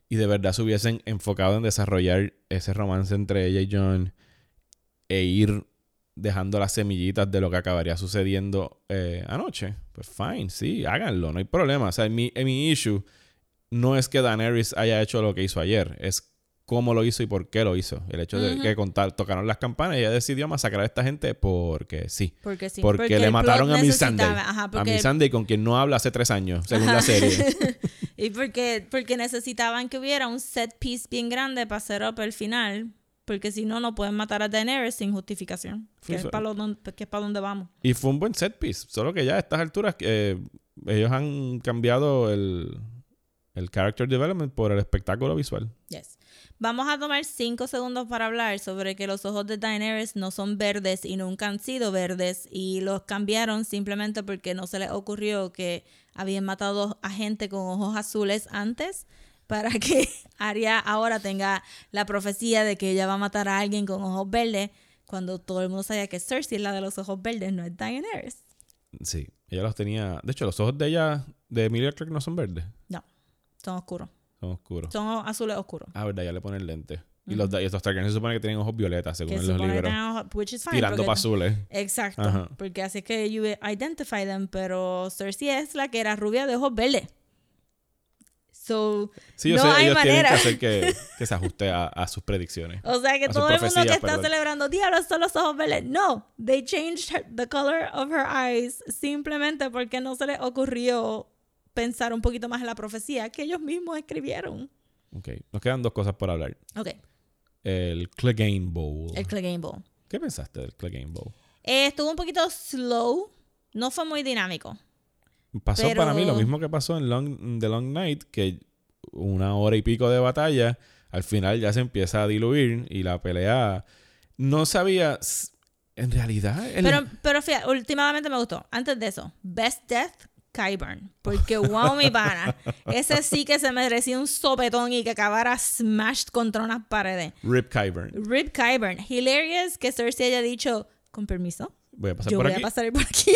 y de verdad se hubiesen enfocado en desarrollar ese romance entre ella y John e ir dejando las semillitas de lo que acabaría sucediendo eh, anoche. Pues fine, sí, háganlo, no hay problema. O sea, mi, eh, mi issue no es que Daenerys haya hecho lo que hizo ayer, es cómo lo hizo y por qué lo hizo. El hecho de que contar, tocaron las campanas y ella decidió masacrar a esta gente porque sí. Porque sí. Porque, porque le el mataron a Miss Sunday. necesitaba- ajá, A porque- Miss Sunday con quien no habla hace tres años, según Ajá. la serie. y porque, porque necesitaban que hubiera un set piece bien grande para hacer up el final. Porque si no, no pueden matar a Daenerys sin justificación. Que, es para, lo don- que es para donde vamos. Y fue un buen set piece. Solo que ya a estas alturas eh, ellos han cambiado el, el character development por el espectáculo visual. Yes. Vamos a tomar cinco segundos para hablar sobre que los ojos de Daenerys no son verdes y nunca han sido verdes y los cambiaron simplemente porque no se les ocurrió que habían matado a gente con ojos azules antes para que Arya ahora tenga la profecía de que ella va a matar a alguien con ojos verdes cuando todo el mundo sabía que Cersei es la de los ojos verdes, no es Daenerys. Sí, ella los tenía. De hecho, los ojos de ella, de Emilia Clarke, no son verdes, No, son oscuros. son oscuros. Son azules oscuros. Ah, verdad, ya le ponen lentes. Y los, y estos Targaryen se supone que tienen ojos violetas, según Que en los libros. ojos- which is fine, Tirando para azules. Exacto, Ajá. porque así es que you identify them, pero Cersei es la que era rubia de ojos verdes. So, Sí, yo no sé, hay ellos tienen manera. que hacer que, que se ajuste a, a sus predicciones. O sea que todo el mundo que está perdón. celebrando, diablos, son los ojos verdes. No, they changed her- the color of her eyes simplemente porque no se les ocurrió pensar un poquito más en la profecía que ellos mismos escribieron. Ok, nos quedan dos cosas por hablar. Ok, El Clegane Bowl. el Clegane Bowl. ¿Qué pensaste del Clegane Bowl? Eh, estuvo un poquito slow, no fue muy dinámico. Pasó Pero- para mí lo mismo que pasó en Long, The Long Night, que una hora y pico de batalla, al final ya se empieza a diluir y la pelea no sabía, en realidad, el- Pero, pero fíjate, últimamente me gustó. Antes de eso, Best Death, Kyburn. Porque wow, mi pana. Ese sí que se merecía un sopetón y que acabara smashed contra unas paredes. Rip Kyburn. Rip Kyburn. Hilarious que Cersei haya dicho, con permiso, Voy a pasar yo por voy aquí. a pasar por aquí.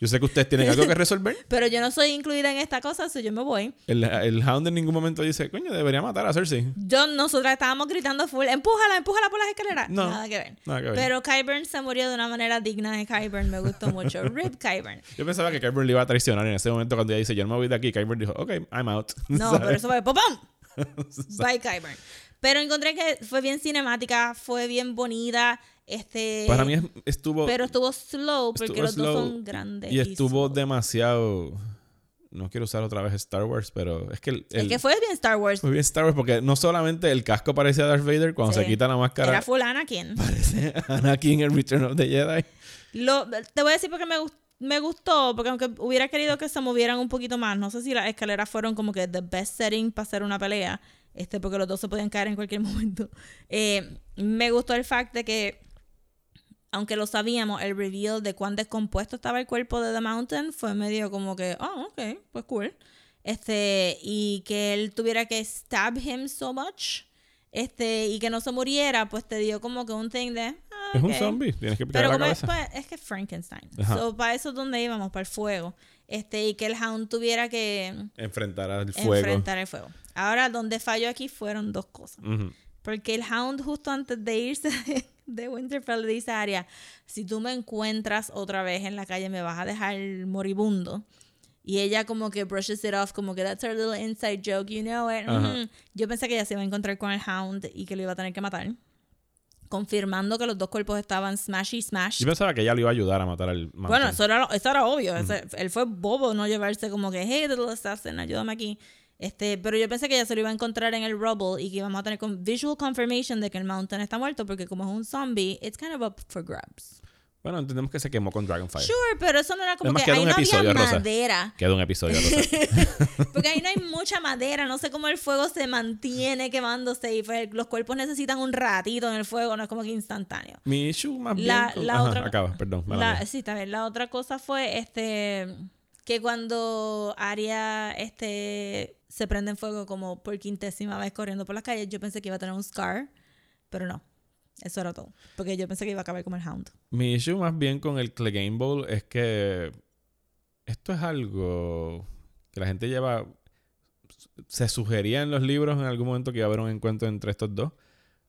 Yo sé que ustedes tienen algo que resolver. Pero yo no soy incluida en esta cosa, so yo me voy. El, el Hound en ningún momento dice, coño, debería matar a Cersei. Yo, nosotras estábamos gritando full, empújala, empújala por las escaleras. No, nada que ver. nada que ver. Pero Kyburn se murió de una manera digna de Kyburn, me gustó mucho. Rip Kyburn. Yo pensaba que Kyburn le iba a traicionar en ese momento cuando ella dice, yo no me voy de aquí. Kyburn dijo, ok, I'm out. No, ¿Sabes? pero eso fue ¡pum! Bye, Kyburn. Pero encontré que fue bien cinemática, fue bien bonita. Este, Para mí es- estuvo... pero estuvo slow porque estuvo los dos son grandes. Y estuvo demasiado... No quiero usar otra vez Star Wars, pero es que el... El- que fue bien Star Wars. Fue bien Star Wars porque no solamente el casco parecía Darth Vader cuando Sí. se quita la máscara. Era full Anakin. Parece Anakin en Return of the Jedi. Lo, te voy a decir porque me, gust- me gustó, porque aunque hubiera querido que se movieran un poquito más, no sé si las escaleras fueron como que the best setting para hacer una pelea, este, porque los dos se podían caer en cualquier momento. Eh, me gustó el fact de que, aunque lo sabíamos, el reveal de cuán descompuesto estaba el cuerpo de The Mountain fue medio como que, oh, ok, pues cool. Este, y que él tuviera que stab him so much. Este, y que no se muriera, pues te dio como que un thing de. Es un zombie, tienes que picar la como es, cabeza. pues, es que Frankenstein. So, para eso es donde íbamos, para el fuego. Este, y que el Hound tuviera que Enfrentar al fuego. enfrentar el fuego. Ahora, donde falló aquí fueron dos cosas. Ujú. Porque el Hound, justo antes de irse de, de Winterfell, le dice a Arya: Si tú me encuentras otra vez en la calle, me vas a dejar moribundo. Y ella, como que brushes it off, como que that's our little inside joke, you know it. Ajá. Mhm. Yo pensé que ella se iba a encontrar con el Hound y que lo iba a tener que matar. Confirmando que los dos cuerpos estaban smashy smash. Yo pensaba que ella le iba a ayudar a matar al. Bueno, eso era, eso era obvio. Ese- él fue bobo no llevarse como que, hey, little assassin, ayúdame aquí. Este, pero yo pensé que ella se lo iba a encontrar en el rubble y que íbamos a tener con visual confirmation de que el mountain está muerto porque como es un zombie, it's kind of up for grabs. Bueno, entendemos que se quemó con Dragonfire. Sure, pero eso no era como Además, que ahí un no episodio, había Rosa. madera. Queda un episodio, Rosa. Porque ahí no hay mucha madera, no sé cómo el fuego se mantiene quemándose y pues, los cuerpos necesitan un ratito en el fuego, no es como que instantáneo. Mi issue más La- bien... con- la Ajá, otra- Acaba, perdón. La, sí, está bien. La otra cosa fue este que cuando Arya este, se prende en fuego como por quintésima vez corriendo por las calles, yo pensé que iba a tener un scar, pero no. Eso era todo. Porque yo pensé que iba a acabar como el Hound. Mi issue más bien con el Clegane Bowl es que esto es algo que la gente lleva... Se sugería en los libros en algún momento que iba a haber un encuentro entre estos dos,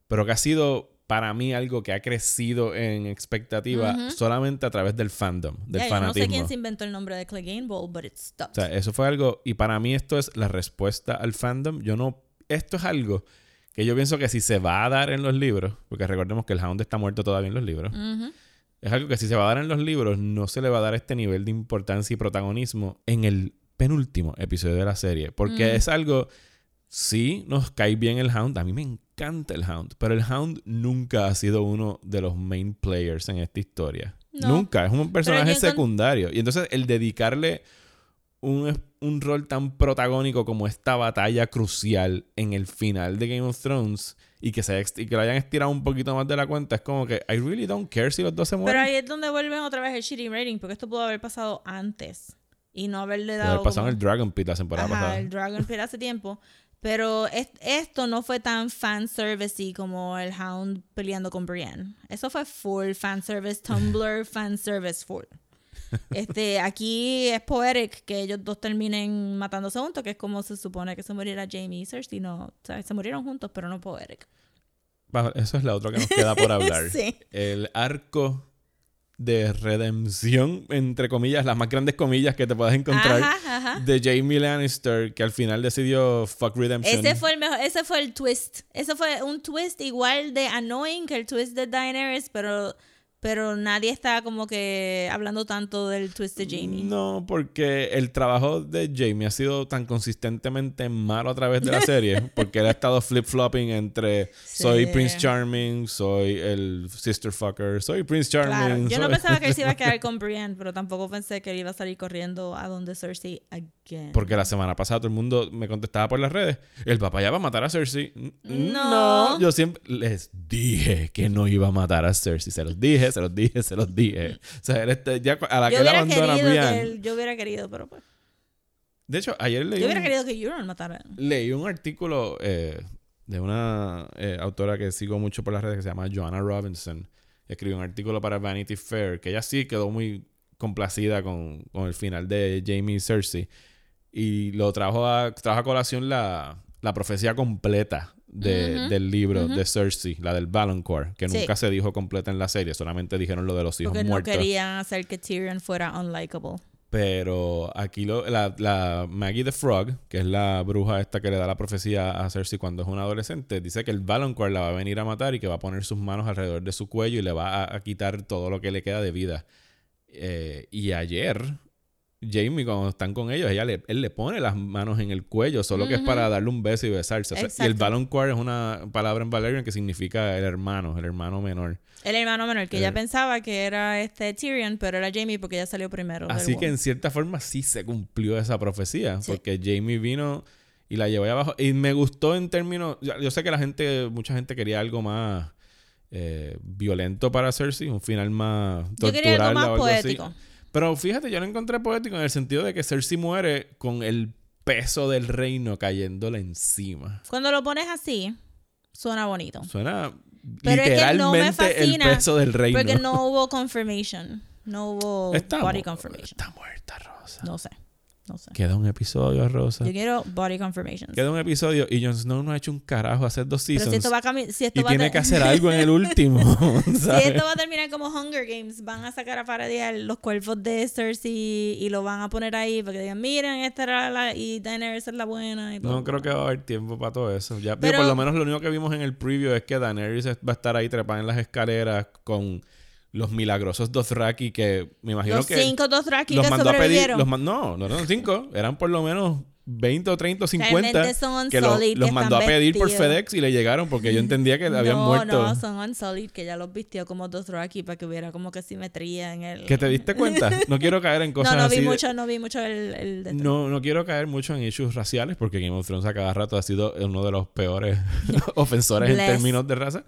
pero que ha sido para mí algo que ha crecido en expectativa Ujú. solamente a través del fandom, del Ya, yo no sé fanatismo. quién se inventó el nombre de Clegane Bowl, but it stuck. O sea, eso fue algo, y para mí esto es la respuesta al fandom. Yo no, esto es algo que yo pienso que si se va a dar en los libros, porque recordemos que el Hound está muerto todavía en los libros, es algo que si se va a dar en los libros, no se le va a dar este nivel de importancia y protagonismo en el penúltimo episodio de la serie, porque es algo, sí nos cae bien el Hound, a mí me encanta el Hound, pero el Hound nunca ha sido uno de los main players en esta historia. No. Nunca, es un personaje secundario. Y entonces el dedicarle un, un rol tan protagónico como esta batalla crucial en el final de Game of Thrones y que, se y que lo hayan estirado un poquito más de la cuenta, es como que I really don't care si los dos se Pero mueren. ahí es donde vuelven otra vez el shitty rating, porque esto pudo haber pasado antes y no haberle dado. haber pasado como- en el Dragon Pit la temporada Ajá, pasada. el Dragon Pit hace tiempo. Pero es- esto no fue tan fanservice como el Hound peleando con Brienne. Eso fue full fanservice, Tumblr fanservice full. Este, aquí es poetic que ellos dos terminen matándose juntos, que es como se supone que se muriera Jamie y Cersei. No, sea, se murieron juntos, pero no poetic. Eso es la otra que nos queda por hablar. Sí. El arco de redención, entre comillas, las más grandes comillas que te puedas encontrar Ajá, ajá. de Jamie Lannister, que al final decidió fuck redemption. Ese fue el mejor, ese fue el twist. Ese fue un twist igual de annoying que el twist de Daenerys, pero, pero nadie está como que hablando tanto del twist de Jamie. No, porque el trabajo de Jamie ha sido tan consistentemente malo a través de la serie, porque él ha estado flip-flopping entre soy. Prince Charming, soy el sister fucker, soy Prince Charming. Claro, yo no pensaba que él se iba a quedar con Brienne, pero tampoco pensé que él iba a salir corriendo a donde Cersei again. Porque la semana pasada todo el mundo me contestaba por las redes, el papá ya va a matar a Cersei. N- No. yo siempre les dije que no iba a matar a Cersei, se los dije, se los dije, se los dije. O sea, ya a la yo que hubiera abandona a querido que él- yo hubiera querido, pero pues. De hecho, ayer leí Yo hubiera un- querido que Euron matara. leí un artículo eh, de una eh, autora que sigo mucho por las redes que se llama Joanna Robinson. Escribió un artículo para Vanity Fair que ella sí quedó muy complacida con, con el final de Jamie y Cersei. Y lo trajo a, trajo a colación la, la profecía completa de- del libro de Cersei, la del Valonqor, que Sí. nunca se dijo completa en la serie, solamente dijeron lo de los hijos Porque no muertos. querían hacer que Tyrion fuera unlikable. Pero aquí lo, la, la Maggie the Frog, que es la bruja esta que le da la profecía a Cersei cuando es una adolescente, dice que el Valonqor la va a venir a matar y que va a poner sus manos alrededor de su cuello y le va a, a quitar todo lo que le queda de vida. Eh, y ayer, Jamie, cuando están con ellos, ella le, él le pone las manos en el cuello, solo que es para darle un beso y besarse. O sea, y el. Valonqor es una palabra en Valerian que significa el hermano, el hermano menor. El hermano menor, que Eh. ella pensaba que era este Tyrion, pero era Jamie porque ella salió primero. Así que en cierta forma sí se cumplió esa profecía, Sí. porque Jamie vino y la llevó ahí abajo. Y me gustó en términos, yo sé que la gente, mucha gente quería algo más eh, violento para Cersei, un final más Yo quería algo más o algo así. Pero fíjate, yo lo encontré poético en el sentido de que Cersei muere con el peso del reino cayéndole encima. Cuando lo pones así, suena bonito. Suena Pero es que no me literalmente el peso del reino. Porque no hubo confirmation. No hubo Está body confirmation. Está muerta, Rosa. No sé. No sé. Queda un episodio, Rosa. Yo quiero body confirmations. Queda un episodio y Jon Snow no ha hecho un carajo hace dos Pero seasons. si esto va a si esto y va tiene que hacer algo en el último. Si ¿sabes? esto va a terminar como Hunger Games, van a sacar a parodiar los cuerpos de Cersei y lo van a poner ahí para que digan, miren, esta era la y Daenerys es la buena y. No creo que va a haber tiempo para todo eso. Ya, digo, Pero- por lo menos lo único que vimos en el preview es que Daenerys va a estar ahí trepada en las escaleras con los milagrosos Dothraki que me imagino Los que cinco Dothraki los que mandó a pedir. sobrevivieron. Los no, no eran cinco, eran por lo menos 20 o 30 o 50 Realmente son que los que mandó a pedir por. FedEx y le llegaron porque yo entendía que habían no, muerto. No, son Unsullied, que ya los vistió como Dothraki para que hubiera como que simetría en el... ¿Que te diste cuenta? No quiero caer en cosas no, no así. vi de- mucho, no vi mucho el... No, no quiero caer mucho en issues raciales porque Game of Thrones a cada rato ha sido uno de los peores ofensores en términos de raza.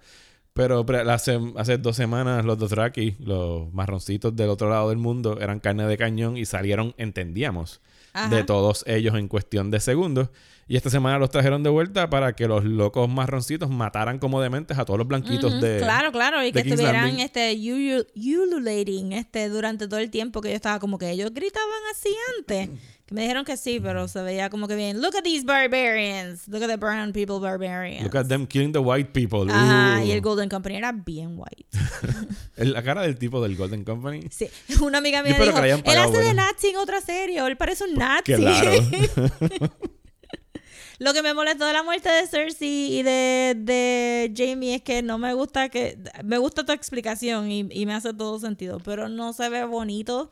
Pero hace, hace dos semanas los Dothraki, los marroncitos del otro lado del mundo, eran carne de cañón y salieron, entendíamos, Ajá. de todos ellos en cuestión de segundos. Y esta semana los trajeron de vuelta para que los locos marroncitos mataran como dementes a todos los blanquitos de... claro, claro, y que King's estuvieran Landing. este ulu- ululating este durante todo el tiempo que yo estaba como que ellos gritaban así antes. Que me dijeron que sí, pero se veía como que bien. Look at these barbarians. Look at the brown people barbarians. Look at them killing the white people. Ajá, Uh. y el Golden Company era bien white. La cara del tipo del Golden Company. Sí, una amiga mía dijo, él hace de bueno". Nazi en otra serie, él parece un Nazi. Claro. Lo que me molestó de la muerte de Cersei y de, de Jamie es que no me gusta que... Me gusta tu explicación y, y me hace todo sentido, pero no se ve bonito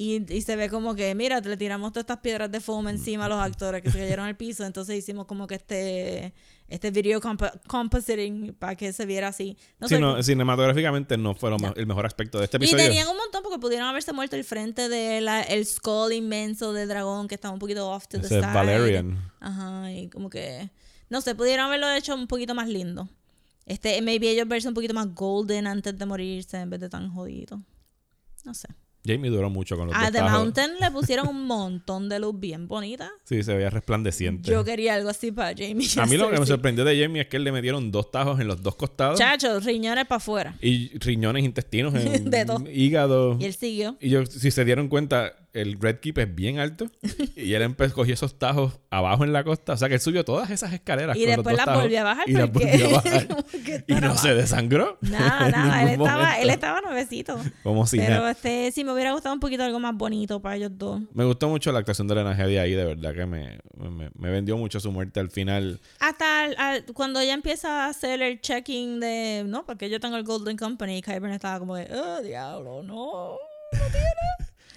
y, y se ve como que, mira, le tiramos todas estas piedras de foam encima a los actores que se cayeron al piso, entonces hicimos como que este este video comp- compositing para que se viera así. No Sí, sé, no, cinematográficamente no fue lo el mejor aspecto de este y episodio. tenían un montón porque pudieron haberse muerto el frente del el skull inmenso del dragón que estaba un poquito off to the Ese side. Valerian. Ajá, y como que no sé, pudieron haberlo hecho un poquito más lindo. Este, maybe ellos verse un poquito más golden antes de morirse en vez de tan jodido. No sé. Jamie duró mucho con los A Ah, The. Mountain le pusieron un montón de luz bien bonita. Sí, se veía resplandeciente. Yo quería algo así para Jamie. A mí lo que me sorprendió de Jamie es que él le metieron dos tajos en los dos costados. Chachos, riñones para afuera. Y riñones, intestinos, en De todo. hígado. Y él siguió. Y yo, si se dieron cuenta, el Red Keep es bien alto. y él empezó, cogió esos tajos abajo en la costa. O sea, que él subió todas esas escaleras. Y con después las volvió a bajar Y las porque- volvió a bajar. como que y esto no no se desangró. Nada, nada. Él estaba, él estaba nuevecito. Como si Pero nada. este, sí, me hubiera gustado un poquito algo más bonito para ellos dos. Me gustó mucho la actuación de Lena Headey ahí, de verdad que me, me, me vendió mucho su muerte al final. Hasta al- al- cuando ella empieza a hacer el checking de, no, porque yo tengo el Golden Company y Kyburn estaba como de, oh, diablo, no. Eh,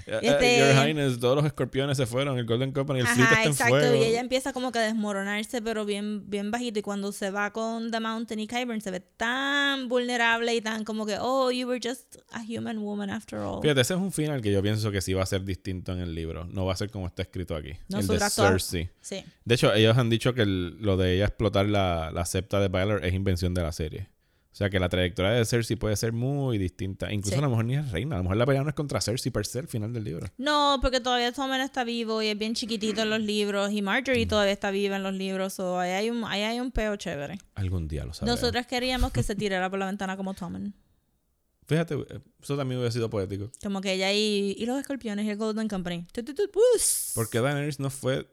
Este- Your Highness, todos los escorpiones se fueron, el Golden Company, el fleet Ajá, está en exacto. fuego. Y ella empieza como que a desmoronarse, pero bien, bien bajito. Y cuando se va con The Mountain y Kyburn, se ve tan vulnerable y tan como que, oh, you were just a human woman after all. Fíjate, ese es un final que yo pienso que sí va a ser distinto en el libro. No va a ser como está escrito aquí. el de Cersei. Sí. De hecho, ellos han dicho que el- lo de ella explotar la, la septa de Baelor es invención de la serie. O sea que la trayectoria de Cersei puede ser muy distinta. Incluso Sí. a lo mejor ni es reina. A lo mejor la pelea no es contra Cersei per se al final del libro. No, porque todavía Tommen está vivo y es bien chiquitito en los libros. Y Mm. Marjorie todavía está viva en los libros. So ahí hay un, ahí hay un peo chévere. Algún día lo sabremos. Nosotras queríamos que se tirara por la ventana como Tommen. Fíjate, eso también hubiera sido poético. Como que ella y, y los escorpiones y el Golden Company. Porque Daenerys no fue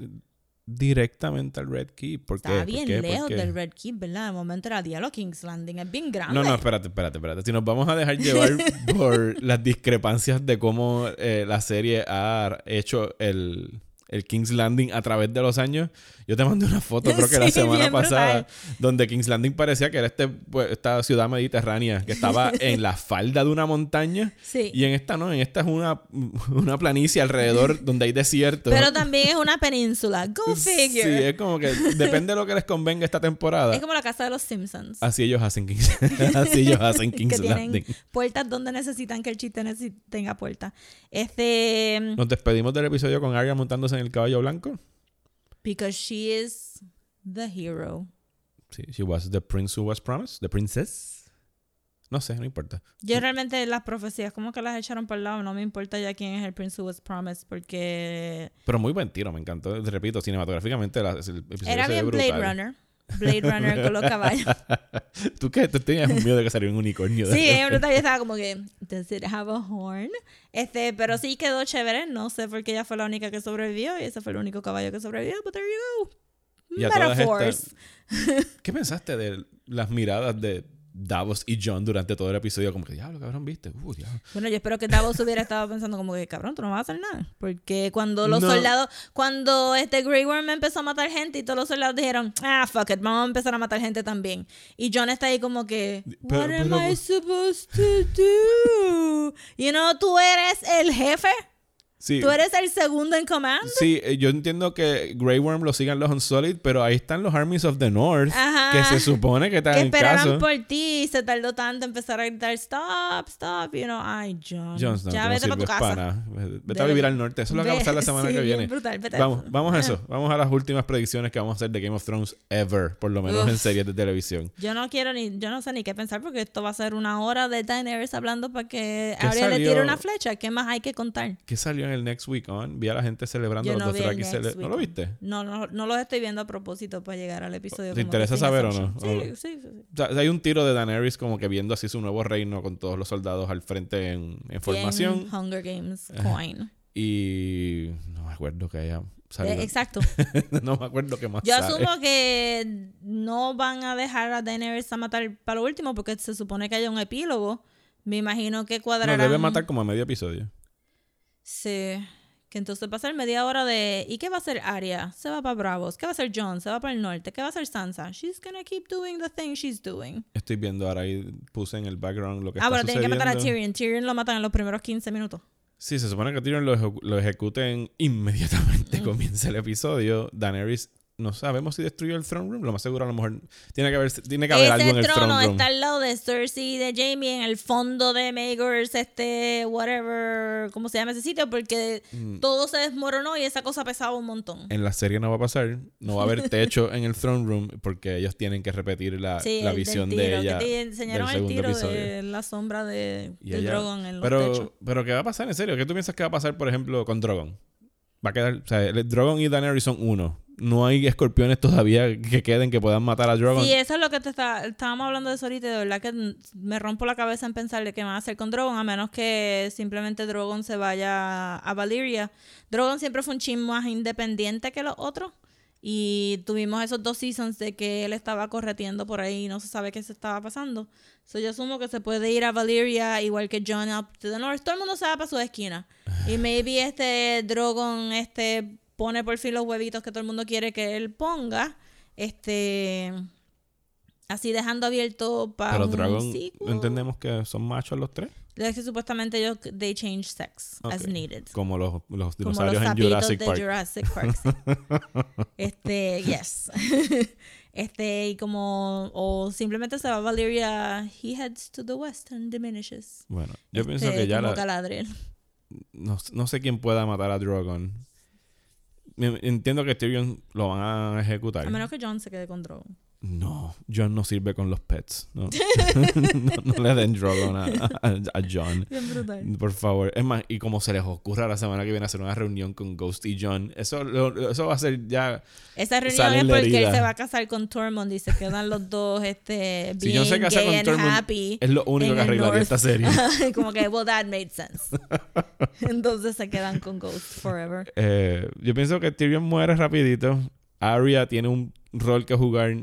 directamente al Red Keep. ¿Por qué? Estaba ¿Por bien lejos del Red Keep, ¿verdad? De momento era Diablo King's Landing. Es bien grande. No, no, espérate, espérate, espérate. Si nos vamos a dejar llevar por las discrepancias de cómo eh, la serie ha hecho el, el King's Landing a través de los años, yo te mandé una foto, creo que la Sí, semana pasada, brutal. donde King's Landing parecía que era este, pues, esta ciudad mediterránea que estaba en la falda de una montaña. Sí. Y en esta no, en esta es una, una planicie alrededor donde hay desierto. Pero también es una península. Go Sí, figure. es como que depende de lo que les convenga esta temporada. Es como la casa de los Simpsons. Así ellos hacen King's, así ellos hacen King's que tienen Landing. puertas donde necesitan que el chiste tenga puertas. Este. Nos despedimos del episodio con Arya montándose en el caballo blanco. Because she is the hero. Sí, she was the prince who was promised. The princess. No sé, no importa. Yo realmente las profecías como que las echaron por el lado. No me importa ya quién es el Prince Who Was Promised porque Pero muy buen tiro, me encantó. Te repito, cinematográficamente la- el episodio era bien Blade. Runner. Blade Runner con los caballos. ¿Tú qué? ¿Tú tenías miedo de que saliera un unicornio? Sí, es brutal. Yo estaba como que, ¿does it have a horn? Este, pero sí quedó chévere. No sé por qué ella fue la única que sobrevivió y ese fue el único caballo que sobrevivió. But there you go. Y a todas Metaphors. estas- ¿Qué pensaste de las miradas de Davos y John durante todo el episodio? Como que, diablo, cabrón, viste. Uh, diablo. Bueno, yo espero que Davos hubiera estado pensando como que, cabrón, tú no vas a hacer nada. Porque cuando los No. soldados, cuando este Grey Worm empezó a matar gente y todos los soldados dijeron, ah, fuck it, vamos a empezar a matar gente también. Y John está ahí como que, Pero- what am pero- I supposed to do? You know, tú eres el jefe. Sí. Tú eres el segundo en command. Sí, eh, yo entiendo que Grey Worm lo sigan los Unsolid, pero ahí están los Armies of the North, Ajá. que se supone que te Que esperaran caso. por ti se tardó tanto en empezar a gritar, stop, stop, you know, ay, John. Jones, no, ya vete para tu casa. para. Vete Vete. a vivir al norte. Eso es lo que va a pasar la semana sí, que viene. brutal, vete. Vamos, vamos a eso. Vamos a las últimas predicciones que vamos a hacer de Game of Thrones ever, por lo menos Uf. en series de televisión. Yo no quiero ni, yo no sé ni qué pensar porque esto va a ser una hora de Daenerys hablando para que ¿Qué Arya le tire una flecha. ¿Qué más hay que contar? ¿Qué salió en el Next Week On? Vi a la gente celebrando Yo los no el Dothraki cele- ¿No lo viste? No, no, no los estoy viendo a propósito para llegar al episodio. ¿Te interesa saber o no? Sí, sí, sí, sí. O sea, hay un tiro de Daenerys como que viendo así su nuevo reino con todos los soldados al frente en, en formación. Hunger Games coin. Y no me acuerdo que haya salido. Eh, exacto. no me acuerdo qué más Yo sale. asumo que no van a dejar a Daenerys a matar para lo último porque se supone que haya un epílogo. Me imagino que No, cuadrarán... debe matar como a medio episodio. Sí. Que entonces va a ser media hora de... ¿Y qué va a hacer Arya? Se va para Bravos. ¿Qué va a hacer Jon? Se va para el norte. ¿Qué va a hacer Sansa? She's gonna keep doing the thing she's doing. Estoy viendo ahora ahí, puse en el background lo que Ah, está bueno, tienen que matar a sucediendo. Tyrion. Tyrion lo matan en los primeros 15 minutos. Sí, se supone que Tyrion lo, ejecu- lo ejecuten inmediatamente. Comienza el episodio. Daenerys, no sabemos si destruyó el throne room. Lo más seguro, a lo mejor tiene que haber, tiene que haber algo en el trono throne room. está al lado de Cersei y de Jamie en el fondo de Magors, este, whatever, ¿cómo se llama ese sitio? Porque Mm. todo se desmoronó y esa cosa pesaba un montón. En la serie no va a pasar. No va a haber techo en el throne room porque ellos tienen que repetir la, Sí, la visión tiro, de que ella. te enseñaron del el tiro episodio. de la sombra de, Y del ella- Drogon en los pero, techos. pero ¿qué va a pasar en serio? ¿Qué tú piensas que va a pasar, por ejemplo, con Drogon? Va a quedar, o sea, Drogon y Daenerys son uno. No hay escorpiones todavía que queden que puedan matar a Drogon. Sí, eso es lo que te está, estábamos hablando de eso ahorita de verdad que me rompo la cabeza en pensar de qué van a hacer con Drogon, a menos que simplemente Drogon se vaya a Valyria. Drogon siempre fue un chin más independiente que los otros y tuvimos esos dos seasons de que él estaba correteando por ahí y no se sabe qué se estaba pasando. So yo asumo que se puede ir a Valyria igual que John up to the north. Todo el mundo se va para su esquina. Y maybe este Drogon este pone por fin los huevitos que todo el mundo quiere que él ponga. Este así dejando abierto para pero un sequel. entendemos que son machos los tres. Es que supuestamente ellos they change sex as Ok. needed. Como los, los Como los dinosaurios en Jurassic de Park. Jurassic Park. sí. este, yes. este, y como, o simplemente se va Valeria, he heads to the west and diminishes. Bueno, yo Este, pienso que ya la- no, no sé quién pueda matar a Drogon. Entiendo que Tyrion lo van a ejecutar. A menos que John se quede con Drogon. No, John no sirve con los pets. No, no, no le den Drogon a, a, a John. Bien brutal. Por favor. Es más, y como se les ocurra la semana que viene hacer una reunión con Ghost y John, eso, lo- eso va a ser ya. Esa reunión es porque él se va a casar con Tormund y se quedan los dos este, Si bien John se casa gay con and Tormund, happy es lo único que arreglaría esta serie. Como que, well, that made sense. Entonces se quedan con Ghost forever. Eh, yo pienso que Tyrion muere rapidito. Arya tiene un rol que jugar.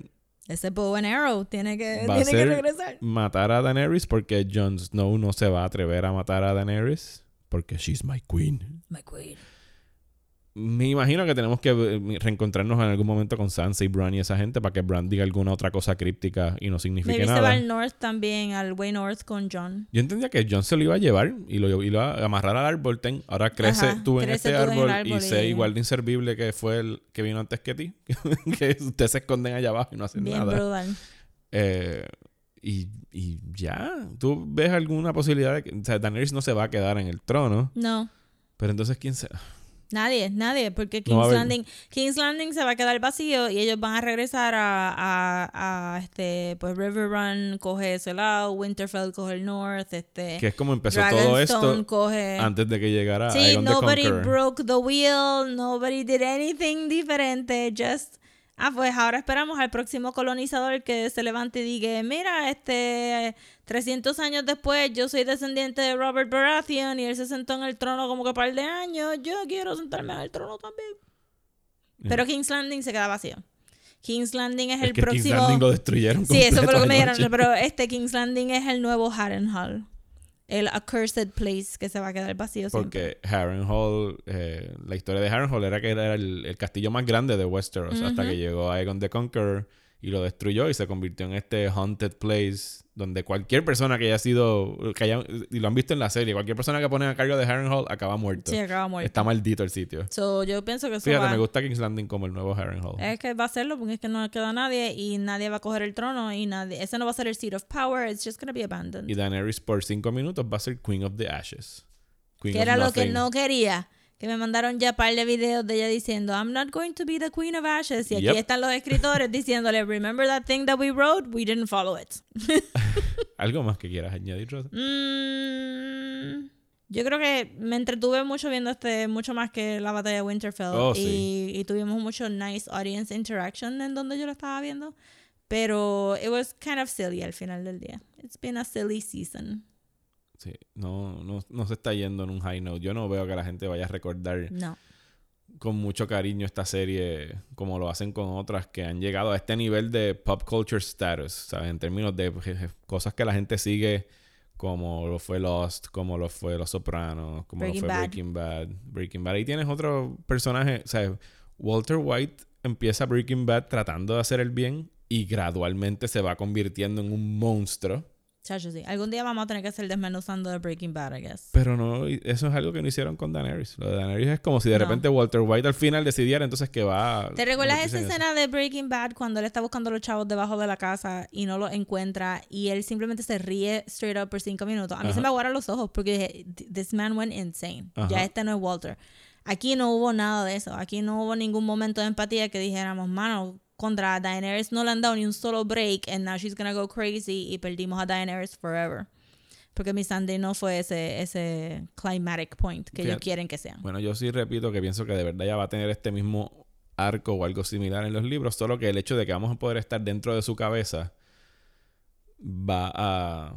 Ese bow and arrow tiene que, Va a tiene que ser regresar. matar a Daenerys porque Jon Snow no se va a atrever a matar a Daenerys porque she's my queen. My queen. Me imagino que tenemos que eh, reencontrarnos en algún momento con Sansa y Bran y esa gente para que Bran diga alguna otra cosa críptica y no signifique Maybe se va nada. al north también, al way north con John. Yo entendía que Jon se lo iba a llevar y lo, iba a amarrar al árbol. ten. Ahora crece Ajá, tú en crece este tú en el árbol, árbol y sé y- igual de inservible que fue el que vino antes que ti. que ustedes se esconden allá abajo y no hacen Bien nada. brutal. Eh, y, y ya, ¿tú ves alguna posibilidad de que o sea, Daenerys no se va a quedar en el trono? No, Pero entonces, ¿quién se...? Nadie, nadie, porque King's Landing, King's Landing se va a quedar vacío y ellos van a regresar a, a, a, este, pues River Run coge ese lado, Winterfell coge el north, este, Que es como empezó todo esto coge... antes de que llegara Sí, nobody broke the wheel, nobody did anything diferente, just... Ah, pues ahora esperamos al próximo colonizador que se levante y diga, mira, este, 300 años después yo soy descendiente de Robert Baratheon y él se sentó en el trono como que par de años, yo quiero sentarme en el trono también. Pero King's Landing se queda vacío. King's Landing es, Es el que King's próximo... Landing lo destruyeron Sí, eso fue lo que me dijeron, pero este King's Landing es el nuevo Harrenhal. El accursed place que se va a quedar vacío siempre. Porque Harrenhal, eh, la historia de Harrenhal era que era el, el castillo más grande de Westeros hasta que llegó Aegon the Conqueror y lo destruyó y se convirtió en este haunted place donde cualquier persona que haya sido, que haya, y lo han visto en la serie, cualquier persona que pone a cargo de Harrenhal acaba muerto. Sí, acaba muerto. Está maldito el sitio. So, yo pienso que eso Fíjate, va- me gusta King's Landing como el nuevo Harrenhal. Es que va a hacerlo porque es que no queda nadie y nadie va a coger el trono y nadie... Ese no va a ser el seat of power, it's just gonna be abandoned. Y Daenerys por cinco minutos va a ser Queen of the Ashes. Queen que of era lo que nothing. no quería. Que me mandaron ya par de videos de ella diciendo, I'm not going to be the queen of ashes. Y aquí Yep. están los escritores diciéndole, remember that thing that we wrote? We didn't follow it. ¿Algo más que quieras añadir, Rosa? Mm, yo creo que me entretuve mucho viendo este, mucho más que la batalla de Winterfell. Oh, y, sí. y tuvimos mucho nice audience interaction en donde yo lo estaba viendo. Pero it was kind of silly al final del día. It's been a silly season. Sí, no, no, no se está yendo en un high note. Yo no veo que la gente vaya a recordar No. con mucho cariño esta serie como lo hacen con otras que han llegado a este nivel de pop culture status, ¿sabes? En términos de cosas que la gente sigue como lo fue Lost, como lo fue Los Sopranos, como Breaking lo fue Bad. Breaking Bad. Breaking Bad. Ahí tienes otro personaje, sea, Walter White empieza Breaking Bad tratando de hacer el bien y gradualmente se va convirtiendo en un monstruo. Chacho, sí. Algún día vamos a tener que hacer desmenuzando de Breaking Bad, I guess. Pero no, eso es algo que no hicieron con Daenerys. Lo de Daenerys es como si de No. repente Walter White al final decidiera entonces que va... a ¿Te recuerdas esa eso. escena de Breaking Bad cuando él está buscando a los chavos debajo de la casa y no los encuentra y él simplemente se ríe straight up por cinco minutos? A mí Ajá. se me aguaron los ojos porque dije, this man went insane. Ajá. Ya este no es Walter. Aquí no hubo nada de eso. Aquí no hubo ningún momento de empatía que dijéramos, mano, contra Daenerys no le han dado ni un solo break and now she's gonna go crazy y perdimos a Daenerys forever. Porque mi Sunday no fue ese, ese climatic point que ellos quieren que sea. Bueno, yo sí repito que pienso que de verdad ya va a tener este mismo arco o algo similar en los libros, solo que el hecho de que vamos a poder estar dentro de su cabeza va a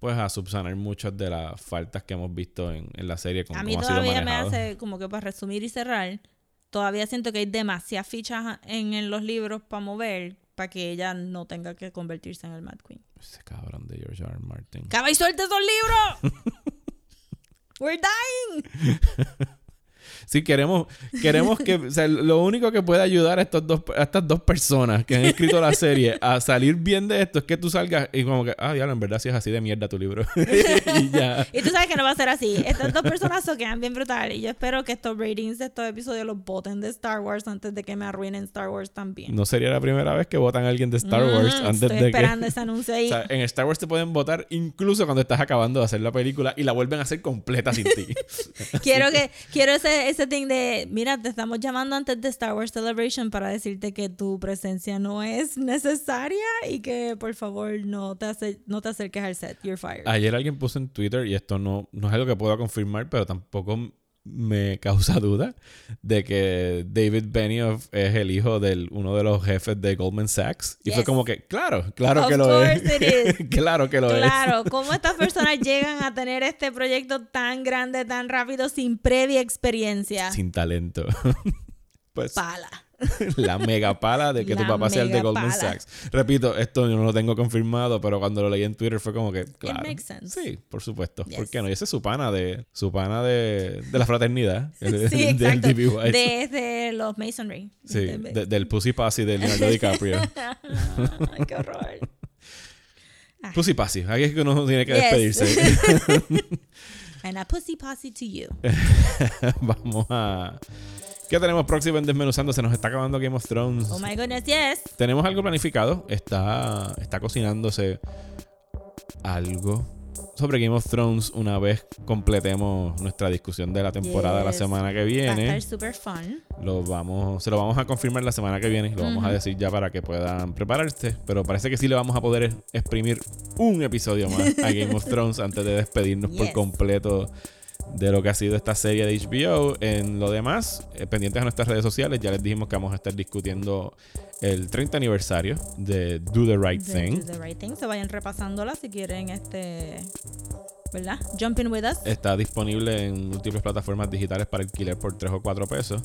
pues a subsanar muchas de las faltas que hemos visto en, en la serie con A mí cómo ha sido todavía me hace, como que para resumir y cerrar, todavía siento que hay demasiadas fichas en, en los libros para mover para que ella no tenga que convertirse en el Mad Queen. Ese cabrón de George R. R. Martin. ¡Caba y suelta esos libros! We're dying. Sí, queremos, queremos que, o sea, lo único que puede ayudar a, estos dos, a estas dos personas que han escrito la serie a salir bien de esto es que tú salgas y como que, ah, diablo, en verdad sí es así de mierda tu libro. y ya. Y tú sabes que no va a ser así. Estas dos personas se quedan bien brutal. Y yo espero que estos ratings de estos episodios los voten de Star Wars antes de que me arruinen Star Wars también. No sería la primera vez que votan a alguien de Star Wars Mm, antes estoy de esperando que... ese anuncio ahí. O sea, en Star Wars te pueden votar incluso cuando estás acabando de hacer la película y la vuelven a hacer completa sin ti. quiero que quiero ese, ese thing de mira te estamos llamando antes de Star Wars Celebration para decirte que tu presencia no es necesaria y que por favor no te ace- no te acerques al set. You're fired. Ayer alguien puso en Twitter, y esto no, no es algo que pueda confirmar, pero tampoco me causa duda, de que David Benioff es el hijo de uno de los jefes de Goldman Sachs. Y fue como que, claro, claro Of que lo es. claro que lo es. claro cómo estas personas llegan a tener este proyecto tan grande tan rápido sin previa experiencia Sin talento. pues pala la mega pala de que tu La papá sea el de Goldman pala. Sachs. Repito, esto yo no lo tengo confirmado, pero cuando lo leí en Twitter fue como que, claro. makes sense. Sí, por supuesto. ¿Por Yes. qué no? Y ese es su pana de, su pana de, de la fraternidad. sí del exacto D.B. Weiss. de, de los Masonry Sí, De- de- del Pussy Passy de Leonardo DiCaprio. Ay, qué horror Pussy Passy, ahí es que uno tiene que Yes. despedirse. and a pussy posse to you Vamos a. ¿Qué tenemos próximo en Desmenuzando? Se nos está acabando Game of Thrones. oh my goodness yes Tenemos algo planificado. Está, está cocinándose algo sobre Game of Thrones una vez completemos nuestra discusión de la temporada la semana que Va a viene. estar super fun. Lo vamos, se lo vamos a confirmar la semana que viene. Lo vamos a decir ya para que puedan prepararse. Pero parece que sí le vamos a poder exprimir un episodio más a Game of Thrones antes de despedirnos por completo de lo que ha sido esta serie de HBO. En lo demás, eh, pendientes a nuestras redes sociales, ya les dijimos que vamos a estar discutiendo el 30 aniversario de Do the Right de Thing. Do the right thing. Se vayan repasándola si quieren este ¿verdad? Jump in with us. Está disponible en múltiples plataformas digitales para alquiler por 3 o 4 pesos.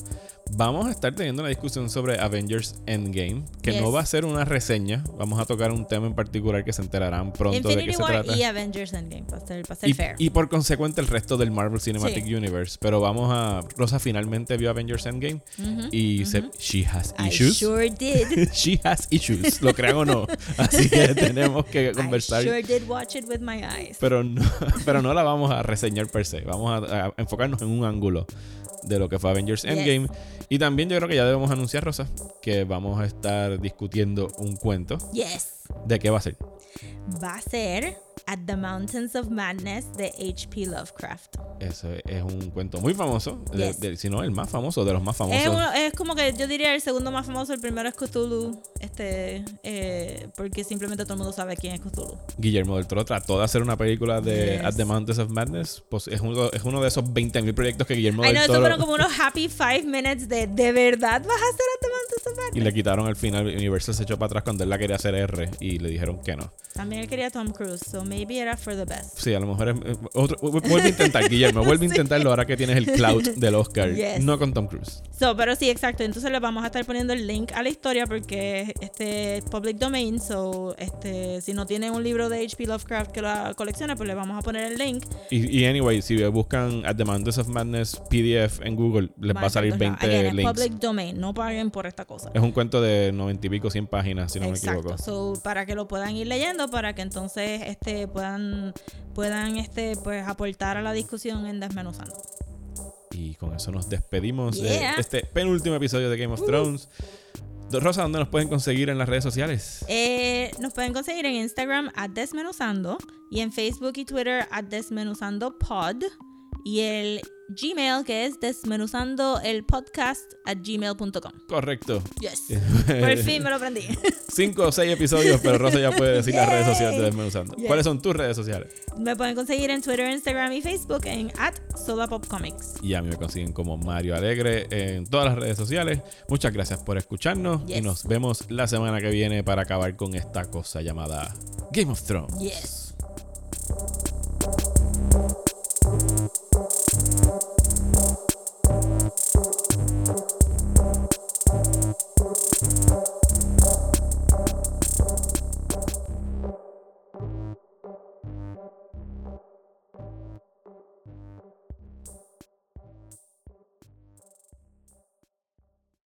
Vamos a estar teniendo una discusión sobre Avengers Endgame, que Yes. no va a ser una reseña. Vamos a tocar un tema en particular que se enterarán pronto de Infinity qué se War trata. y Avengers Endgame para ser, para ser Y, fair. y por consecuente el resto del Marvel Cinematic Sí. Universe. Pero vamos a... Rosa finalmente vio Avengers Endgame Ujú, y se, ujú. she has I issues. sure did. she has issues, lo crean o no. Así que tenemos que conversar. I sure did watch it with my eyes. pero no, pero no la vamos a reseñar per se. Vamos a, a enfocarnos en un ángulo de lo que fue Avengers Yes. Endgame. Y también yo creo que ya debemos anunciar, Rosa, que vamos a estar discutiendo un cuento. Yes. ¿De qué va a ser? Va a ser At the Mountains of Madness de H.P. Lovecraft. Eso es un cuento muy famoso, de- Yes. de- si no el más famoso, de los más famosos. Es, uno- es como que yo diría el segundo más famoso, el primero es Cthulhu, este, eh, porque simplemente todo el mundo sabe quién es Cthulhu. Guillermo del Toro trató de hacer una película de Yes. At the Mountains of Madness. Pues es uno, es uno de esos 20.000 proyectos que Guillermo Ay, del no, eso Toro... fueron como unos happy five minutes de ¿de verdad vas a hacer At the Mountains of Y le quitaron al final. Universal se echó para atrás cuando él la quería hacer R y le dijeron que no. También él quería Tom Cruise, so maybe era for the best. Sí, a lo mejor es. Otro, vuelve a intentar, Guillermo. Vuelve a intentarlo ahora que tienes el clout del Oscar. Yes. No con Tom Cruise. So, pero sí, exacto. Entonces le vamos a estar poniendo el link a la historia porque este es public domain. So, este, si no tienen un libro de H.P. Lovecraft que la coleccione, pues le vamos a poner el link. Y, y anyway, si buscan At the Mountains of Madness PDF en Google, les va a salir Van a 20 Again, links. public domain. No paguen por esta cosa. Es un cuento de 90 y pico, 100 páginas, si no me Exacto. equivoco. So, para que lo puedan ir leyendo, para que entonces este puedan puedan este pues aportar a la discusión en desmenuzando. Y con eso nos despedimos Yeah. de este penúltimo episodio de Game of Thrones. Rosa, ¿dónde nos pueden conseguir en las redes sociales? Eh, nos pueden conseguir en Instagram at Desmenuzando y en Facebook y Twitter at Desmenuzando Pod y el Gmail que es desmenuzando el podcast at gmail.com. Correcto. Yes. Por fin me lo aprendí. Cinco o seis episodios, pero Rosa ya puede decir las redes sociales de. Desmenuzando. Yes. ¿Cuáles son tus redes sociales? me pueden conseguir en Twitter, Instagram y Facebook en at Comics. Y a mí me consiguen como Mario Alegre en todas las redes sociales. Muchas gracias por escucharnos y nos vemos la semana que viene para acabar con esta cosa llamada Game of Thrones. Yes. Thank you.